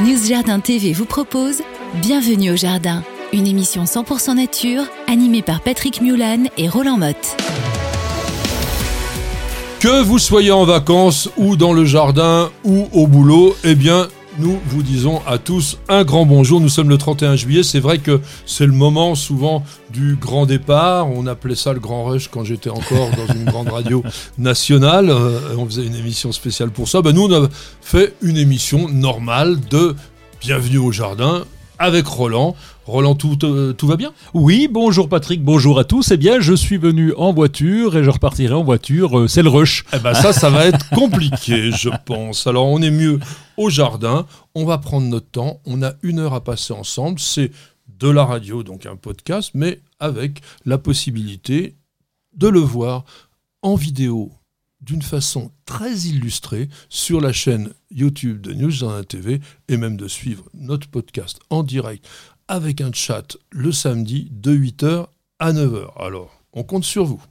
News Jardin TV vous propose Bienvenue au Jardin, une émission 100% nature animée par Patrick Mulan et Roland Motte. Que vous soyez en vacances ou dans le jardin ou au boulot, eh bien, nous vous disons à tous un grand bonjour. Nous sommes le 31 juillet. C'est vrai que c'est le moment souvent du grand départ. On appelait ça le grand rush quand j'étais encore dans une grande radio nationale. Euh, on faisait une émission spéciale pour ça. Ben, nous, on a fait une émission normale de Bienvenue au jardin avec Roland. Roland, tout, euh, tout va bien? Oui, bonjour Patrick, bonjour à tous. Eh bien, je suis venu en voiture et je repartirai en voiture. Euh, c'est le rush. Eh ben ça, ça va être compliqué, je pense. Alors, on est mieux au jardin. On va prendre notre temps. On a une heure à passer ensemble. C'est de la radio, donc un podcast, mais avec la possibilité de le voir en vidéo d'une façon très illustrée sur la chaîne YouTube de News Jardin TV et même de suivre notre podcast en direct avec un chat le samedi de 8h à 9h. Alors, on compte sur vous.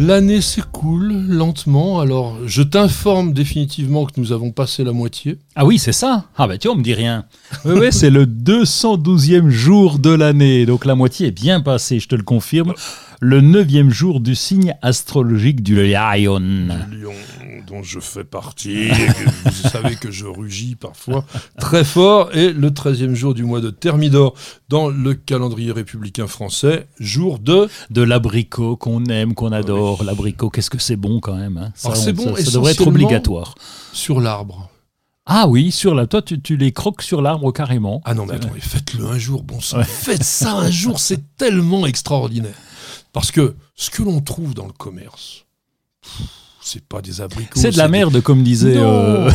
L'année s'écoule lentement, alors je t'informe définitivement que nous avons passé la moitié. Ah oui, c'est ça Ah bah tu on me dit rien. oui, oui, c'est le 212e jour de l'année, donc la moitié est bien passée, je te le confirme le neuvième jour du signe astrologique du lion. Lion dont je fais partie. vous savez que je rugis parfois très fort. Et le treizième jour du mois de Thermidor dans le calendrier républicain français, jour de... De l'abricot qu'on aime, qu'on adore. L'abricot, qu'est-ce que c'est bon quand même. Hein. Ça, c'est bon, ça, ça devrait être obligatoire. Sur l'arbre. Ah oui, sur la, toi tu, les croques sur l'arbre carrément. Ah non mais attends, faites-le un jour, bon sang, faites ça un jour, c'est tellement extraordinaire. Parce que ce que l'on trouve dans le commerce, c'est pas des abricots. C'est de la merde, comme disait euh,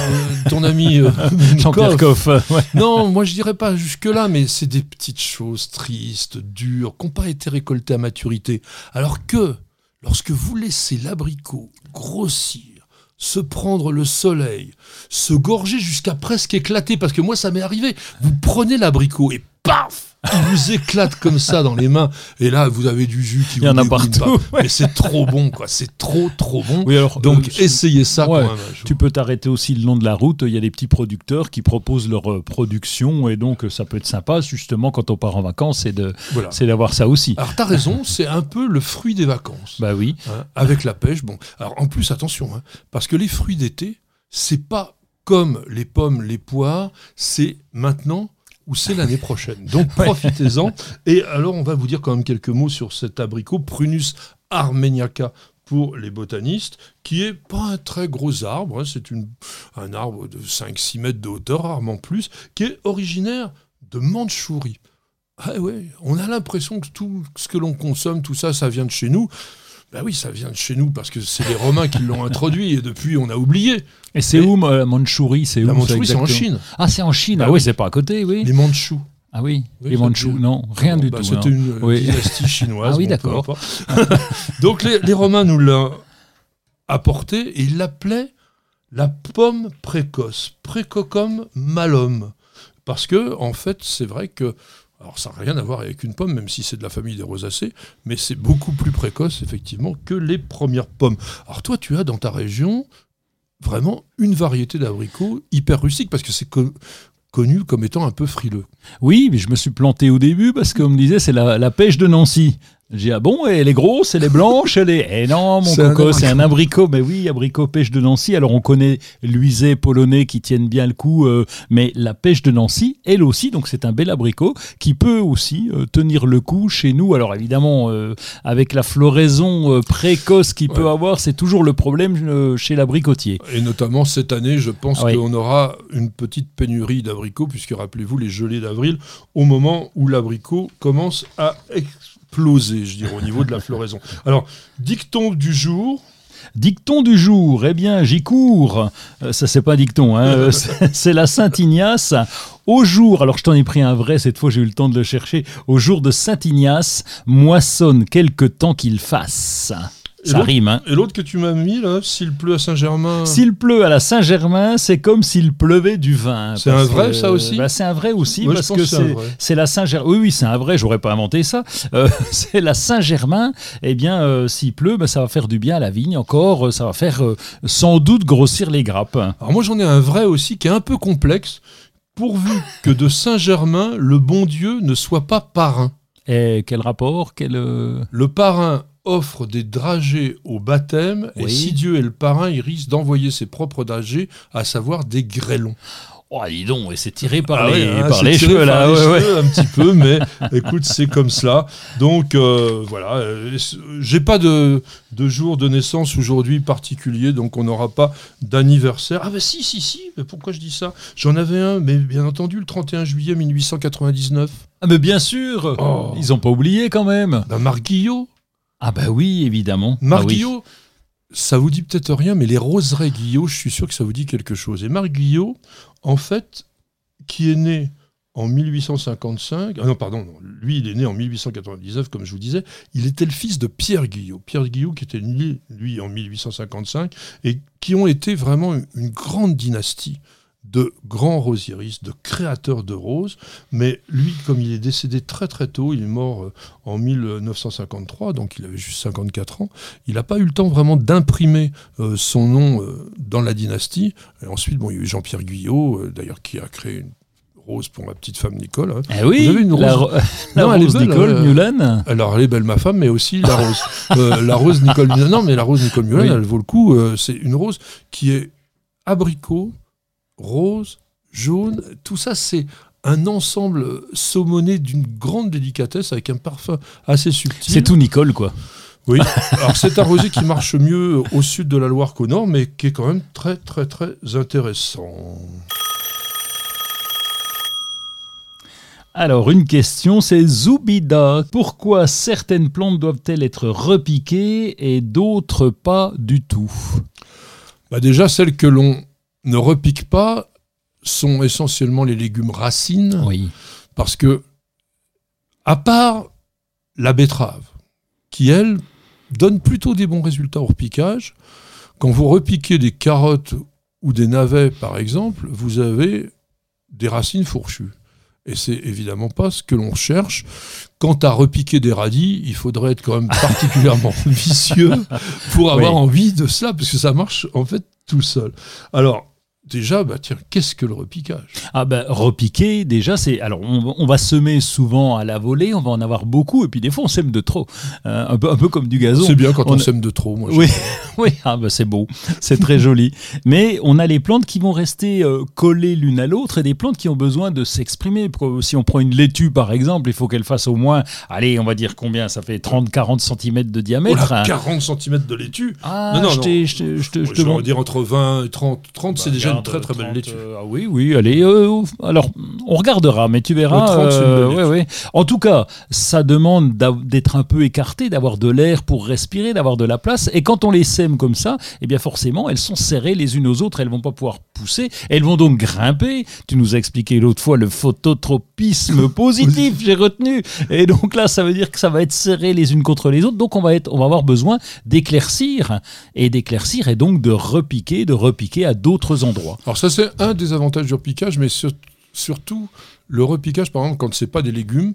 ton ami euh, Jean-Pierre Coff. Non, moi je dirais pas jusque-là, mais c'est des petites choses tristes, dures, qui n'ont pas été récoltées à maturité. Alors que lorsque vous laissez l'abricot grossir, se prendre le soleil, se gorger jusqu'à presque éclater, parce que moi ça m'est arrivé, vous prenez l'abricot et paf il vous éclate comme ça dans les mains. Et là, vous avez du jus qui il y en a partout. Mais c'est trop bon, quoi. C'est trop, trop bon. Donc, euh, essayez ça quand même. Tu peux t'arrêter aussi le long de la route. Il y a des petits producteurs qui proposent leur euh, production. Et donc, ça peut être sympa, justement, quand on part en vacances, c'est de, c'est d'avoir ça aussi. Alors, t'as raison, c'est un peu le fruit des vacances. Bah oui. Hein, avec la pêche. Bon. Alors, en plus, attention, hein, parce que les fruits d'été, c'est pas comme les pommes, les poires, c'est maintenant ou c'est l'année prochaine. Donc profitez-en. Et alors, on va vous dire quand même quelques mots sur cet abricot, Prunus armeniaca pour les botanistes, qui est pas un très gros arbre, hein. c'est un arbre de 5-6 mètres de hauteur, rarement plus, qui est originaire de Mandchourie. Ah ouais, on a l'impression que tout ce que l'on consomme, tout ça, ça vient de chez nous. Ben oui, ça vient de chez nous parce que c'est les Romains qui l'ont introduit et depuis on a oublié. Et c'est où la Mandchourie? C'est où La Mandchourie, c'est en Chine. Ah, c'est en Chine. Bah ah oui, c'est pas à côté, oui. Les Mandchous. Ah oui, les Mandchous, non, rien du bah, tout. C'était une dynastie chinoise. ah oui, d'accord. Donc les, les, Romains nous l'ont apporté et ils l'appelaient la pomme précoce, Precocum malum. Parce que, en fait, c'est vrai que alors ça n'a rien à voir avec une pomme, même si c'est de la famille des rosacées, mais c'est beaucoup plus précoce, effectivement, que les premières pommes. Alors toi, tu as dans ta région vraiment une variété d'abricots hyper rustique, parce que c'est connu comme étant un peu frileux. Oui, mais je me suis planté au début, parce qu'on me disait c'est la, pêche de Nancy. J'ai dit, ah bon, elle est grosse, elle est blanche, elle est. Eh non, mon coco, c'est un abricot. Mais oui, abricot pêche de Nancy. Alors on connaît l'uisé polonais qui tiennent bien le coup, euh, mais la pêche de Nancy, elle aussi, donc c'est un bel abricot qui peut aussi euh, tenir le coup chez nous. Alors évidemment, euh, avec la floraison précoce qu'il peut avoir, c'est toujours le problème chez l'abricotier. Et notamment cette année, je pense qu'on aura une petite pénurie d'abricots, puisque rappelez-vous les gelées d'avril, au moment où l'abricot commence à je dirais, au niveau de la floraison. Alors, dicton du jour. Dicton du jour, eh bien, j'y cours. Euh, ça, c'est pas dicton, hein, euh, c'est c'est la Saint-Ignace. Au jour, alors je t'en ai pris un vrai, cette fois j'ai eu le temps de le chercher. Au jour de Saint-Ignace, moissonne quelque temps qu'il fasse. Ça rime, hein. Et l'autre que tu m'as mis, là, s'il pleut à Saint-Germain. S'il pleut à la Saint-Germain, c'est comme s'il pleuvait du vin. C'est Parce un vrai, que- ça aussi bah, C'est un vrai aussi, parce que c'est c'est c'est la Saint-Germain. Oui, oui, c'est un vrai, j'aurais pas inventé ça. Euh, c'est la Saint-Germain. Eh bien, euh, s'il pleut, bah, ça va faire du bien à la vigne. Encore, euh, ça va faire euh, sans doute grossir les grappes. Alors moi j'en ai un vrai aussi qui est un peu complexe, pourvu que de Saint-Germain, le bon Dieu ne soit pas parrain. Et quel rapport quel, Le parrain offre des dragées au baptême, et si Dieu est le parrain, il risque d'envoyer ses propres dragées, à savoir des grêlons. Oh, dis donc, et c'est tiré par Ah les, ouais, hein, par les cheveux, là. les ouais, ouais. cheveux un petit peu, mais écoute, c'est comme cela. Donc euh, voilà, euh, j'ai pas de, de jour de naissance aujourd'hui particulier, donc on n'aura pas d'anniversaire. Ah bah si, si, si, mais pourquoi je dis ça? J'en avais un, mais bien entendu, le 31 juillet 1899. Ah, mais bien sûr, Oh. ils ont pas oublié quand même. Bah, Marc Guillot. Ah, bah oui, évidemment. Marc Ah oui. Guillot, ça vous dit peut-être rien, mais les roseraies Guillot, je suis sûr que ça vous dit quelque chose. Et Marc Guillot, en fait, qui est né en 1855, ah non, pardon, lui, il est né en 1899, comme je vous disais, il était le fils de Pierre Guillot. Pierre Guillot, qui était né, lui, en 1855, et qui ont été vraiment une grande dynastie de grands rosieristes, de créateurs de roses. Mais lui, comme il est décédé très très tôt, il est mort euh, en 1953, donc il avait juste 54 ans, il n'a pas eu le temps vraiment d'imprimer euh, son nom euh, dans la dynastie. Et ensuite, bon, il y a eu Jean-Pierre Guyot, euh, d'ailleurs, qui a créé une rose pour ma petite femme Nicole. hein. Eh oui, Vous avez une la, rose ro- la Non, elle est rose belle, Nicole euh, Mulan. Alors, elle est belle, ma femme, mais aussi la rose. Euh, la rose Nicole Mulan. Non, mais la rose Nicole Mulan, Oui. elle vaut le coup. euh, c'est une rose qui est abricot, rose, jaune. Tout ça, c'est un ensemble saumonné d'une grande délicatesse avec un parfum assez subtil. C'est tout Nicole, quoi. Oui. Alors, c'est un rosé qui marche mieux au sud de la Loire qu'au nord, mais qui est quand même très, très, très intéressant. Alors, une question, c'est Zoubida. Pourquoi certaines plantes doivent-elles être repiquées et d'autres pas du tout? Bah déjà, celles que l'on ne repique pas sont essentiellement les légumes racines. Oui. Parce que, à part la betterave, qui elle donne plutôt des bons résultats au repiquage, quand vous repiquez des carottes ou des navets par exemple, vous avez des racines fourchues. Et c'est évidemment pas ce que l'on cherche. Quant à repiquer des radis, il faudrait être quand même particulièrement vicieux pour avoir Oui. envie de cela, parce que ça marche en fait tout seul. Alors, déjà, bah, tiens, qu'est-ce que le repiquage? Ah ben, repiquer, déjà, c'est... Alors, on, on va semer souvent à la volée, on va en avoir beaucoup, et puis des fois, on sème de trop. Euh, un, peu, un peu comme du gazon. C'est bien quand on, on- sème de trop, moi. Oui, oui, ah bah c'est beau, c'est très joli. Mais on a les plantes qui vont rester euh, collées l'une à l'autre et des plantes qui ont besoin de s'exprimer. Si on prend une laitue par exemple, il faut qu'elle fasse au moins, allez, on va dire combien Ça fait 30-40 cm de Oh diamètre. là, hein. 40 cm de laitue? Ah, Non, non, je non. je te- je te- je dire entre 20 et 30. 30, c'est Bah, déjà très très belle 30, laitue. euh, ah oui, oui, allez. euh, alors, on regardera, mais tu verras. Le 30, c'est une euh, belle ouais, ouais. En tout cas, ça demande d'être un peu écarté, d'avoir de l'air pour respirer, d'avoir de la place. Et quand on les sème comme ça, eh bien forcément, elles sont serrées les unes aux autres. Elles vont pas pouvoir pousser. Elles vont donc grimper. Tu nous as expliqué l'autre fois le phototropisme positif, j'ai retenu. Et donc là, ça veut dire que ça va être serré les unes contre les autres. Donc on va, être, on va avoir besoin d'éclaircir. Et d'éclaircir et donc de repiquer, de repiquer à d'autres endroits. Alors ça c'est un des avantages du repiquage, mais sur- surtout le repiquage, par exemple, quand c'est pas des légumes,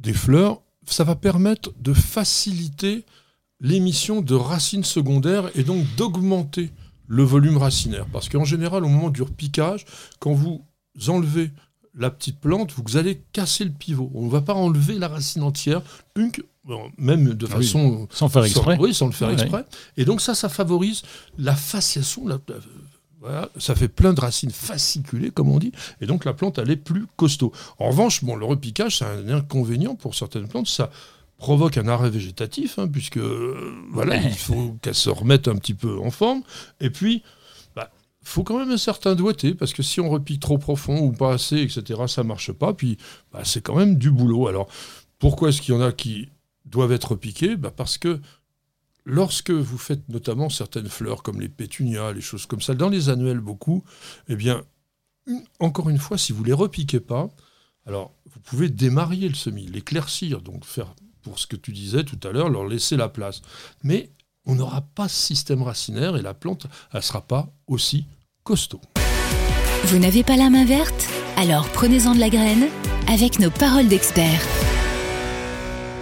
des fleurs, ça va permettre de faciliter l'émission de racines secondaires et donc d'augmenter le volume racinaire. Parce qu'en général, au moment du repiquage, quand vous enlevez la petite plante, vous allez casser le pivot. On ne va pas enlever la racine entière, punk, même de Ah oui. façon Sans faire exprès. sans, oui, sans le faire Ouais, exprès. Et donc ça, ça favorise la fasciation. la- la- voilà, ça fait plein de racines fasciculées, comme on dit, et donc la plante, elle est plus costaud. En revanche, bon, le repiquage, c'est un inconvénient pour certaines plantes. Ça provoque un arrêt végétatif, hein, puisque euh, voilà, il faut qu'elle se remette un petit peu en forme. Et puis, bah, faut quand même un certain doigté, parce que si on repique trop profond ou pas assez, etc., ça marche pas. Puis, bah, c'est quand même du boulot. Alors, pourquoi est-ce qu'il y en a qui doivent être piqués bah, Parce que lorsque vous faites notamment certaines fleurs comme les pétunias, les choses comme ça, dans les annuels beaucoup, eh bien, encore une fois, si vous ne les repiquez pas, alors vous pouvez démarier le semis, l'éclaircir, donc faire pour ce que tu disais tout à l'heure, leur laisser la place. Mais on n'aura pas ce système racinaire et la plante, elle ne sera pas aussi costaud. Vous n'avez pas la main verte? Alors prenez-en de la graine avec nos paroles d'experts.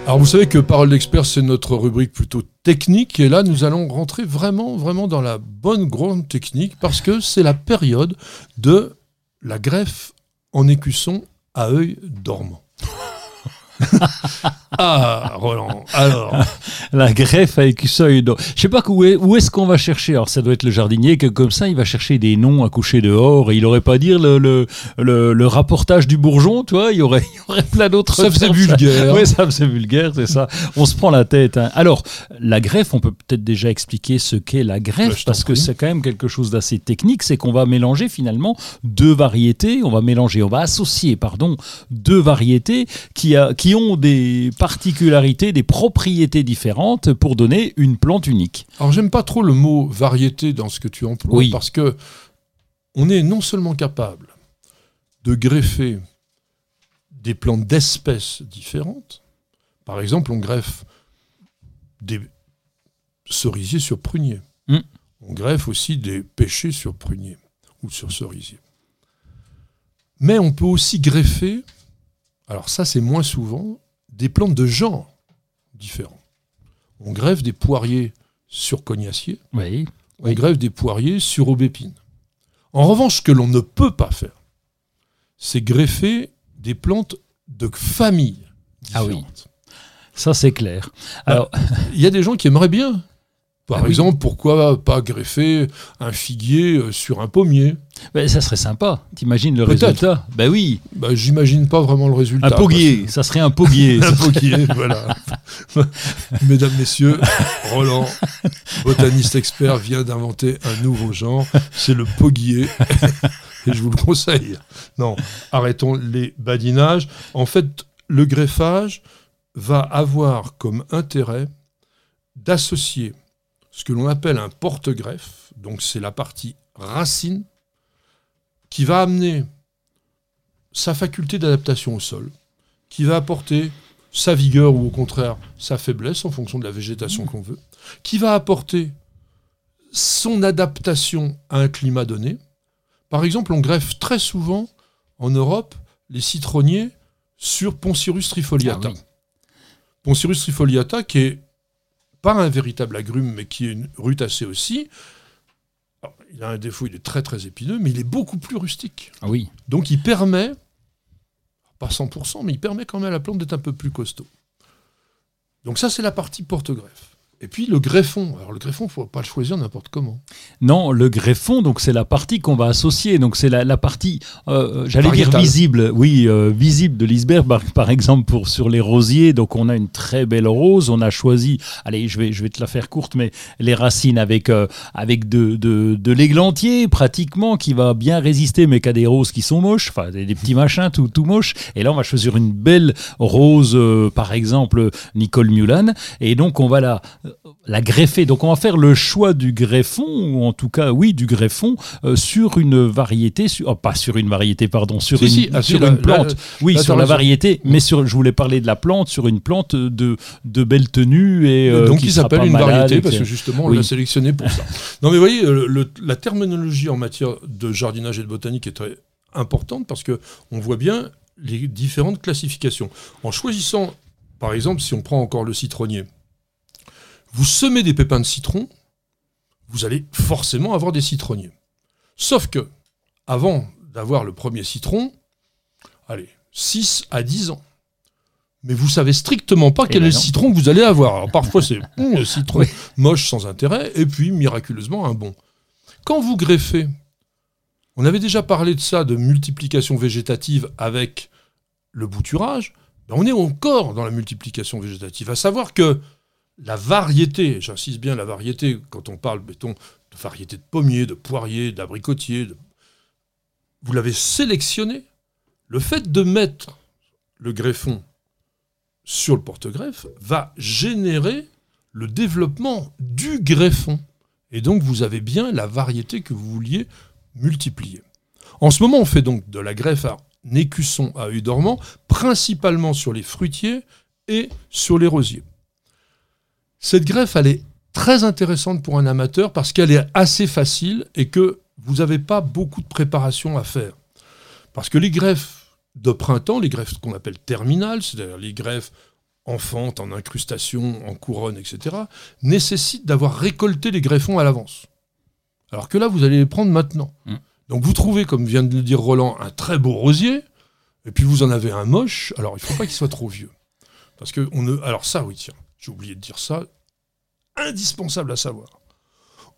Alors vous savez que Parole d'expert, c'est notre rubrique plutôt technique. Et là, nous allons rentrer vraiment, vraiment dans la bonne grande technique parce que c'est la période de la greffe en écusson à œil dormant. ah, Roland, alors. La greffe avec écuseuil. Je sais pas où est, où est-ce qu'on va chercher. Alors, ça doit être le jardinier que, comme ça, il va chercher des noms à coucher dehors et il aurait pas à dire le, le, le, rapportage du bourgeon, tu vois. Il y aurait, il y aurait plein d'autres. Ça faisait vulgaire. Oui, ça faisait vulgaire, c'est ça. On se prend la tête. Hein. Alors, la greffe, on peut peut-être déjà expliquer ce qu'est la greffe parce que c'est quand même quelque chose d'assez technique. C'est qu'on va mélanger finalement deux variétés. On va mélanger, on va associer, pardon, deux variétés qui, a, qui ont des particularités, des propriétés différentes pour donner une plante unique. Alors j'aime pas trop le mot variété dans ce que tu emploies parce que on est non seulement capable de greffer des plantes d'espèces différentes. Par exemple, on greffe des cerisiers sur pruniers. Hmm. On greffe aussi des pêchers sur pruniers ou sur cerisiers. Mais on peut aussi greffer, alors ça c'est moins souvent, des plantes de genre différents. On greffe des poiriers sur cognacier. Oui. On greffe des poiriers sur aubépine. En revanche, ce que l'on ne peut pas faire, c'est greffer des plantes de famille différentes. Ah oui. Ça, c'est clair. Bah, Alors, il y a des gens qui aimeraient bien par ah exemple, pourquoi pas greffer un figuier euh, sur un pommier? Ben, Ça serait sympa. T'imagines le résultat? Ben oui. Ben, J'imagine pas vraiment le résultat. Un poguier, ça serait un poguier. un poguier, voilà. Mesdames, Messieurs, Roland, botaniste expert, vient d'inventer un nouveau genre. C'est le poguier. Et je vous le conseille. Non, arrêtons les badinages. En fait, le greffage va avoir comme intérêt d'associer ce que l'on appelle un porte-greffe, donc c'est la partie racine, qui va amener sa faculté d'adaptation au sol, qui va apporter sa vigueur ou au contraire sa faiblesse en fonction de la végétation qu'on veut, qui va apporter son adaptation à un climat donné. Par exemple, on greffe très souvent en Europe les citronniers sur Poncirus trifoliata. Ah Poncirus trifoliata qui est pas un véritable agrume, mais qui est une rutacée aussi. il a un défaut, il est très très épineux, mais il est beaucoup plus rustique. Ah oui. Donc il permet, pas 100%, mais il permet quand même à la plante d'être un peu plus costaud. Donc ça, c'est la partie porte-greffe. Et puis le greffon. Alors le greffon, il ne faut pas le choisir n'importe comment. Non, le greffon, donc c'est la partie qu'on va associer. Donc c'est la, partie, euh, j'allais dire visible, oui, euh, visible de l'iceberg, par, exemple pour sur les rosiers. Donc on a une très belle rose. On a choisi, allez, je vais, je vais te la faire courte, mais les racines avec euh, avec de, de, de l'églantier pratiquement qui va bien résister, mais qu'à des roses qui sont moches, enfin des, petits machins tout tout moches. Et là on va choisir une belle rose, par exemple Nicole Mulan. Et donc on va la la greffer. Donc on va faire le choix du greffon, ou en tout cas, oui, du greffon, euh, sur une variété, oh, pas sur une variété, pardon, sur une, ah, sur une plante. oui, sur la variété, mais sur, je voulais parler de la plante, sur une plante de, de belle tenue. Et, euh, Donc qui s'appelle une variété, parce que justement, on l'a sélectionné pour ça. non mais vous voyez, la terminologie en matière de jardinage et de botanique est très importante, parce que on voit bien les différentes classifications. En choisissant, par exemple, si on prend encore le citronnier, vous semez des pépins de citron, vous allez forcément avoir des citronniers. Sauf que, avant d'avoir le premier citron, allez, 6 à 10 ans. Mais vous savez strictement pas quel eh est le ben citron que vous allez avoir. Alors parfois c'est un citron moche sans intérêt, et puis miraculeusement un bon. Quand vous greffez, on avait déjà parlé de ça, de multiplication végétative avec le bouturage, ben on est encore dans la multiplication végétative. À savoir que la variété, j'insiste bien la variété, quand on parle, mettons, de variété de pommiers, de poiriers, d'abricotiers, vous l'avez sélectionné. Le fait de mettre le greffon sur le porte-greffe va générer le développement du greffon. Et donc vous avez bien la variété que vous vouliez multiplier. En ce moment, on fait donc de la greffe à écusson à œil dormant, principalement sur les fruitiers et sur les rosiers. Cette greffe, elle est très intéressante pour un amateur parce qu'elle est assez facile et que vous n'avez pas beaucoup de préparation à faire. Parce que les greffes de printemps, les greffes qu'on appelle terminales, c'est-à-dire les greffes enfantes, en incrustation, en couronne, etc., nécessitent d'avoir récolté les greffons à l'avance. Alors que là, vous allez les prendre maintenant. Mm. Donc vous trouvez, comme vient de le dire Roland, un très beau rosier, et puis vous en avez un moche, alors il ne faut pas qu'il soit trop vieux. Parce que on ne... Alors ça, oui, tiens, j'ai oublié de dire ça, indispensable à savoir.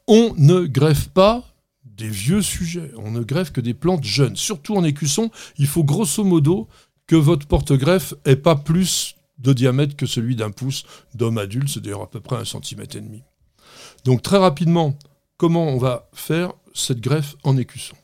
On ne greffe pas des vieux sujets, on ne greffe que des plantes jeunes. Surtout en écusson, il faut grosso modo que votre porte-greffe ait pas plus de diamètre que celui d'un pouce d'homme adulte, c'est d'ailleurs à peu près un centimètre et demi. Donc très rapidement, comment on va faire cette greffe en écusson?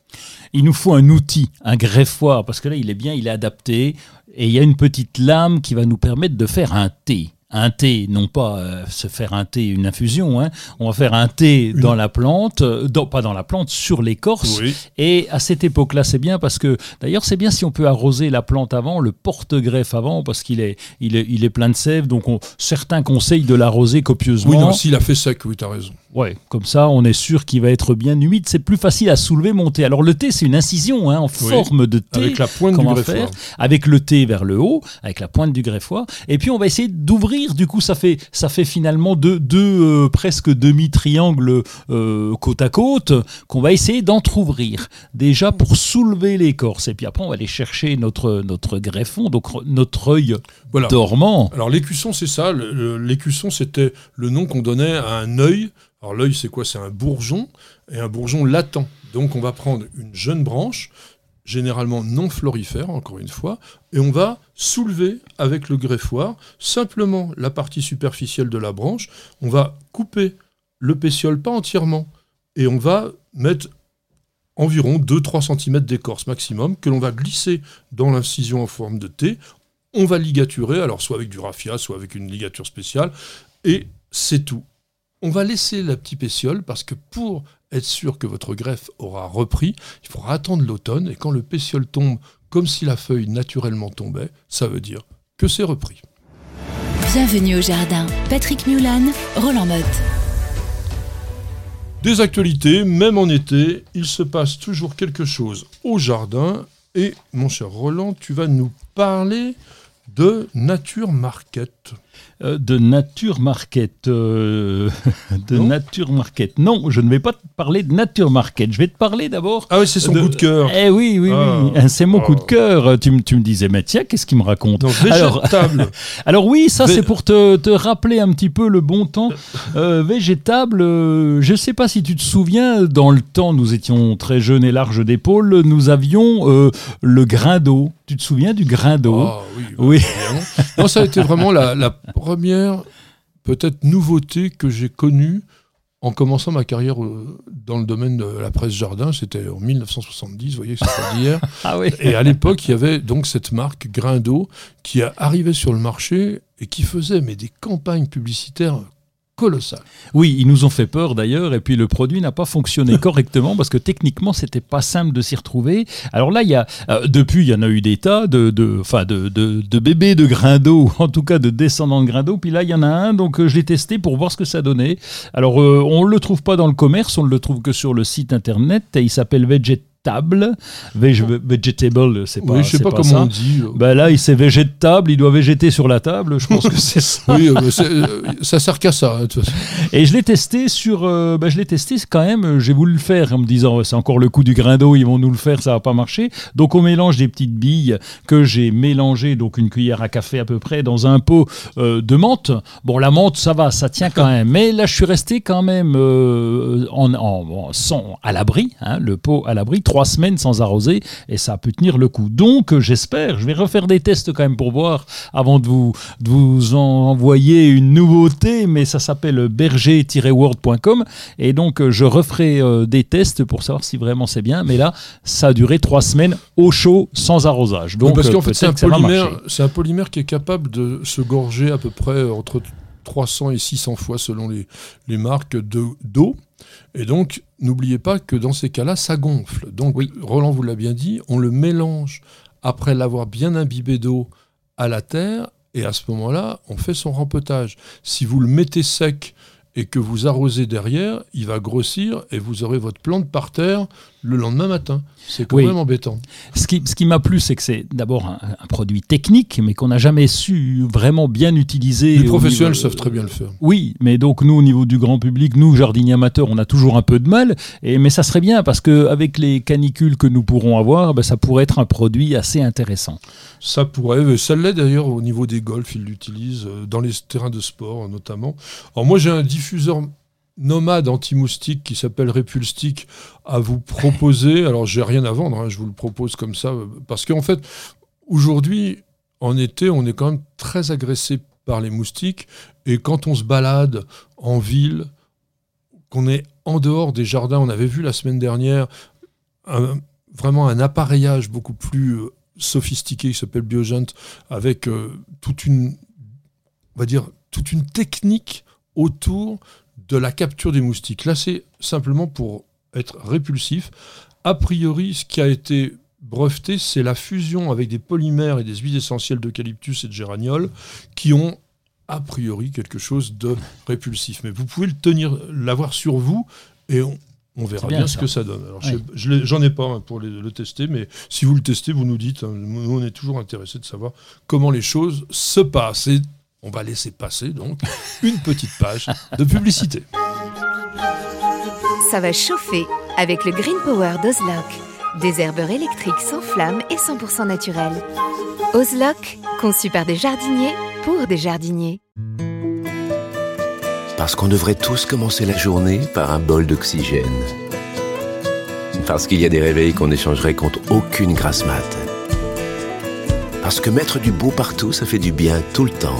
Il nous faut un outil, un greffoir, parce que là, il est bien, il est adapté, et il y a une petite lame qui va nous permettre de faire un thé un thé, non pas euh, se faire un thé, une infusion, hein. on va faire un thé dans la plante, euh, pas dans la plante, sur l'écorce. Oui. Et à cette époque-là, c'est bien parce que, d'ailleurs, c'est bien si on peut arroser la plante avant, le porte-greffe avant, parce qu'il est, il est, il est plein de sève. Donc, on- certains conseillent de l'arroser copieusement. Oui, non, s'il a fait sec, oui, t'as raison. Ouais, comme ça, on est sûr qu'il va être bien humide. C'est plus facile à soulever, monter. Alors, le thé, c'est une incision hein, en forme de thé. Avec la pointe du Comment greffoir. faire avec le thé vers le haut, avec la pointe du greffoir. Et puis on va essayer d'ouvrir. Du coup, ça fait, ça fait finalement deux, deux euh, presque demi-triangles euh, côte à côte qu'on va essayer d'entr'ouvrir. Déjà pour soulever l'écorce. Et puis après, on va aller chercher notre, notre greffon, donc notre œil Voilà. dormant. Alors l'écusson, c'est ça. L'écusson, c'était le nom qu'on donnait à un œil. Alors l'œil, c'est quoi? C'est un bourgeon et un bourgeon latent. Donc on va prendre une jeune branche, généralement non florifère, encore une fois, et on va soulever avec le greffoir simplement la partie superficielle de la branche. On va couper le pétiole, pas entièrement, et on va mettre environ 2-3 cm d'écorce maximum que l'on va glisser dans l'incision en forme de T. On va ligaturer, alors soit avec du raffia, soit avec une ligature spéciale, et c'est tout. On va laisser la petite pétiole parce que pour être sûr que votre greffe aura repris, il faudra attendre l'automne, et quand le pétiole tombe comme si la feuille naturellement tombait, ça veut dire que c'est repris. Bienvenue au jardin. Patrick Mulan, Roland Motte. Des actualités, même en été, il se passe toujours quelque chose au jardin. Et mon cher Roland, tu vas nous parler de Nature Market. Euh, de Nature Market. euh, de Non Nature Market. Non, je ne vais pas te parler de Nature Market. Je vais te parler d'abord Ah oui, c'est son De- coup de cœur. Eh oui, oui, oui. Ah. C'est mon coup de Ah. cœur. Tu, me- tu me disais, mais tiens, qu'est-ce qu'il me raconte Alors- végétable. Alors oui, ça Vé- c'est pour te, te rappeler un petit peu le bon temps. Euh, végétable, euh, je ne sais pas si tu te souviens, dans le temps, nous étions très jeunes et larges d'épaules, nous avions le grain d'eau. Tu te souviens du grain d'eau? Ah oui, bah, Oui. Non, ça a été vraiment la, la première, peut-être, nouveauté que j'ai connue en commençant ma carrière euh, dans le domaine de la presse jardin. C'était en 1970, vous voyez c'est pas d'hier. Ah oui. Et à l'époque, il y avait donc cette marque Grain d'eau qui arrivait sur le marché et qui faisait mais des campagnes publicitaires colossales. Oui, ils nous ont fait peur d'ailleurs, et puis le produit n'a pas fonctionné correctement parce que techniquement, c'était pas simple de s'y retrouver. Alors là, il y a, euh, depuis, il y en a eu des tas de, de, enfin, de, de, de bébés de grains d'eau, en tout cas de descendants de grains d'eau. Puis là, il y en a un, donc euh, je l'ai testé pour voir ce que ça donnait. Alors, euh, on le trouve pas dans le commerce, on le trouve que sur le site internet. Et il s'appelle Vegetable. Veg- vegetable, c'est pas. oui, je sais c'est pas, comment ça. on dit. euh. Ben là, il s'est végétable, il doit végéter sur la table. Je pense que c'est ça. Oui, euh, euh, ça sert qu'à ça. hein, de toute façon. Et je l'ai testé sur. euh, bah, je l'ai testé quand même. J'ai voulu le faire en me disant c'est encore le coup du grain d'eau, ils vont nous le faire, ça va pas marcher. Donc on mélange des petites billes que j'ai mélangées, donc une cuillère à café à peu près, dans un pot euh, de menthe. Bon, la menthe, ça va, ça tient quand même. Mais là, je suis resté quand même en, en- en- sans, à l'abri, hein, le pot à l'abri, trois semaines sans arroser et ça peut tenir le coup. Donc, j'espère, je vais refaire des tests quand même pour voir avant de vous, de vous envoyer une nouveauté, mais ça s'appelle berger-word.com et donc je referai des tests pour savoir si vraiment c'est bien. Mais là, ça a duré trois semaines au chaud sans arrosage. Donc, parce qu'en fait, c'est un, un polymère qui est capable de se gorger à peu près entre 300 et 600 fois selon les, les marques d'eau. Et donc, n'oubliez pas que dans ces cas-là, ça gonfle. Donc, oui. Roland vous l'a bien dit, on le mélange après l'avoir bien imbibé d'eau à la terre, et à ce moment-là, on fait son rempotage. Si vous le mettez sec et que vous arrosez derrière, il va grossir et vous aurez votre plante par terre le lendemain matin. C'est quand même embêtant. Ce qui, ce qui m'a plu, c'est que c'est d'abord un, produit technique, mais qu'on n'a jamais su vraiment bien utiliser. Les professionnels savent très bien le faire. Oui, mais donc nous, au niveau du grand public, nous, jardiniers amateurs, on a toujours un peu de mal. Et, mais ça serait bien parce qu'avec les canicules que nous pourrons avoir, ben, ça pourrait être un produit assez intéressant. Ça pourrait, ça l'est d'ailleurs au niveau des golfs, ils l'utilisent, euh, dans les terrains de sport notamment. Alors moi j'ai un diffuseur nomade anti-moustique qui s'appelle Repulstic à vous proposer. Alors, j'ai rien à vendre, hein, je vous le propose comme ça, parce qu'en fait, aujourd'hui, en été, on est quand même très agressé par les moustiques, et quand on se balade en ville, qu'on est en dehors des jardins, on avait vu la semaine dernière vraiment un appareillage beaucoup plus euh, sophistiqué qui s'appelle Biogent, avec euh, toute une, on va dire, toute une technique autour de la capture des moustiques. Là, c'est simplement pour être répulsif. A priori, ce qui a été breveté, c'est la fusion avec des polymères et des huiles essentielles d'eucalyptus et de géraniol qui ont a priori quelque chose de répulsif. Mais vous pouvez le tenir, l'avoir sur vous et on, verra bien, ce que ça donne. Alors, J'en ai pas hein, pour le tester, mais si vous le testez, vous nous dites. Hein, nous, on est toujours intéressés de savoir comment les choses se passent. On va laisser passer donc une petite page de publicité. Ça va chauffer avec le Green Power d'Ozlock. Des herbeurs électriques sans flamme et 100% naturels. Ozlock, conçu par des jardiniers pour des jardiniers. Parce qu'on devrait tous commencer la journée par un bol d'oxygène. Parce qu'il y a des réveils qu'on échangerait contre aucune grasse mat. Parce que mettre du beau partout, ça fait du bien tout le temps.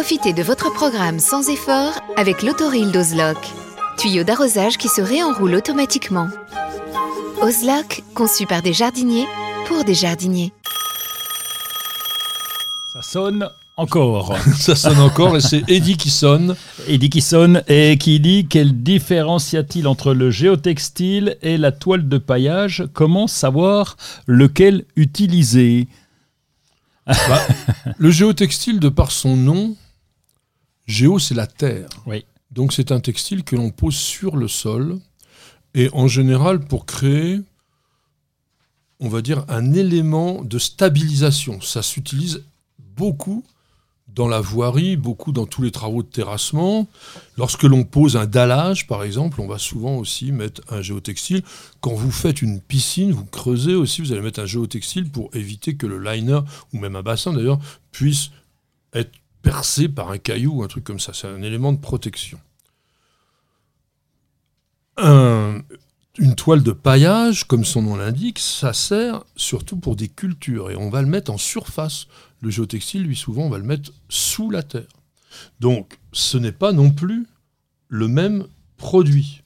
Profitez de votre programme sans effort avec l'autoril d'Ozlock. Tuyau d'arrosage qui se réenroule automatiquement. Ozlock, conçu par des jardiniers pour des jardiniers. Ça sonne encore. Ça sonne encore et c'est Eddie qui sonne. Eddie qui sonne et qui dit quelle différence y a-t-il entre le géotextile et la toile de paillage? Comment savoir lequel utiliser? Bah, Le géotextile, de par son nom, Géo, c'est la terre. Oui. Donc c'est un textile que l'on pose sur le sol. Et en général, pour créer, on va dire, un élément de stabilisation. Ça s'utilise beaucoup dans la voirie, beaucoup dans tous les travaux de terrassement. Lorsque l'on pose un dallage, par exemple, on va souvent aussi mettre un géotextile. Quand vous faites une piscine, vous creusez aussi, vous allez mettre un géotextile pour éviter que le liner, ou même un bassin d'ailleurs, puisse être percé par un caillou ou un truc comme ça. C'est un élément de protection. une toile de paillage, comme son nom l'indique, ça sert surtout pour des cultures et on va le mettre en surface. Le géotextile, lui, souvent, on va le mettre sous la terre. Donc, ce n'est pas non plus le même produit.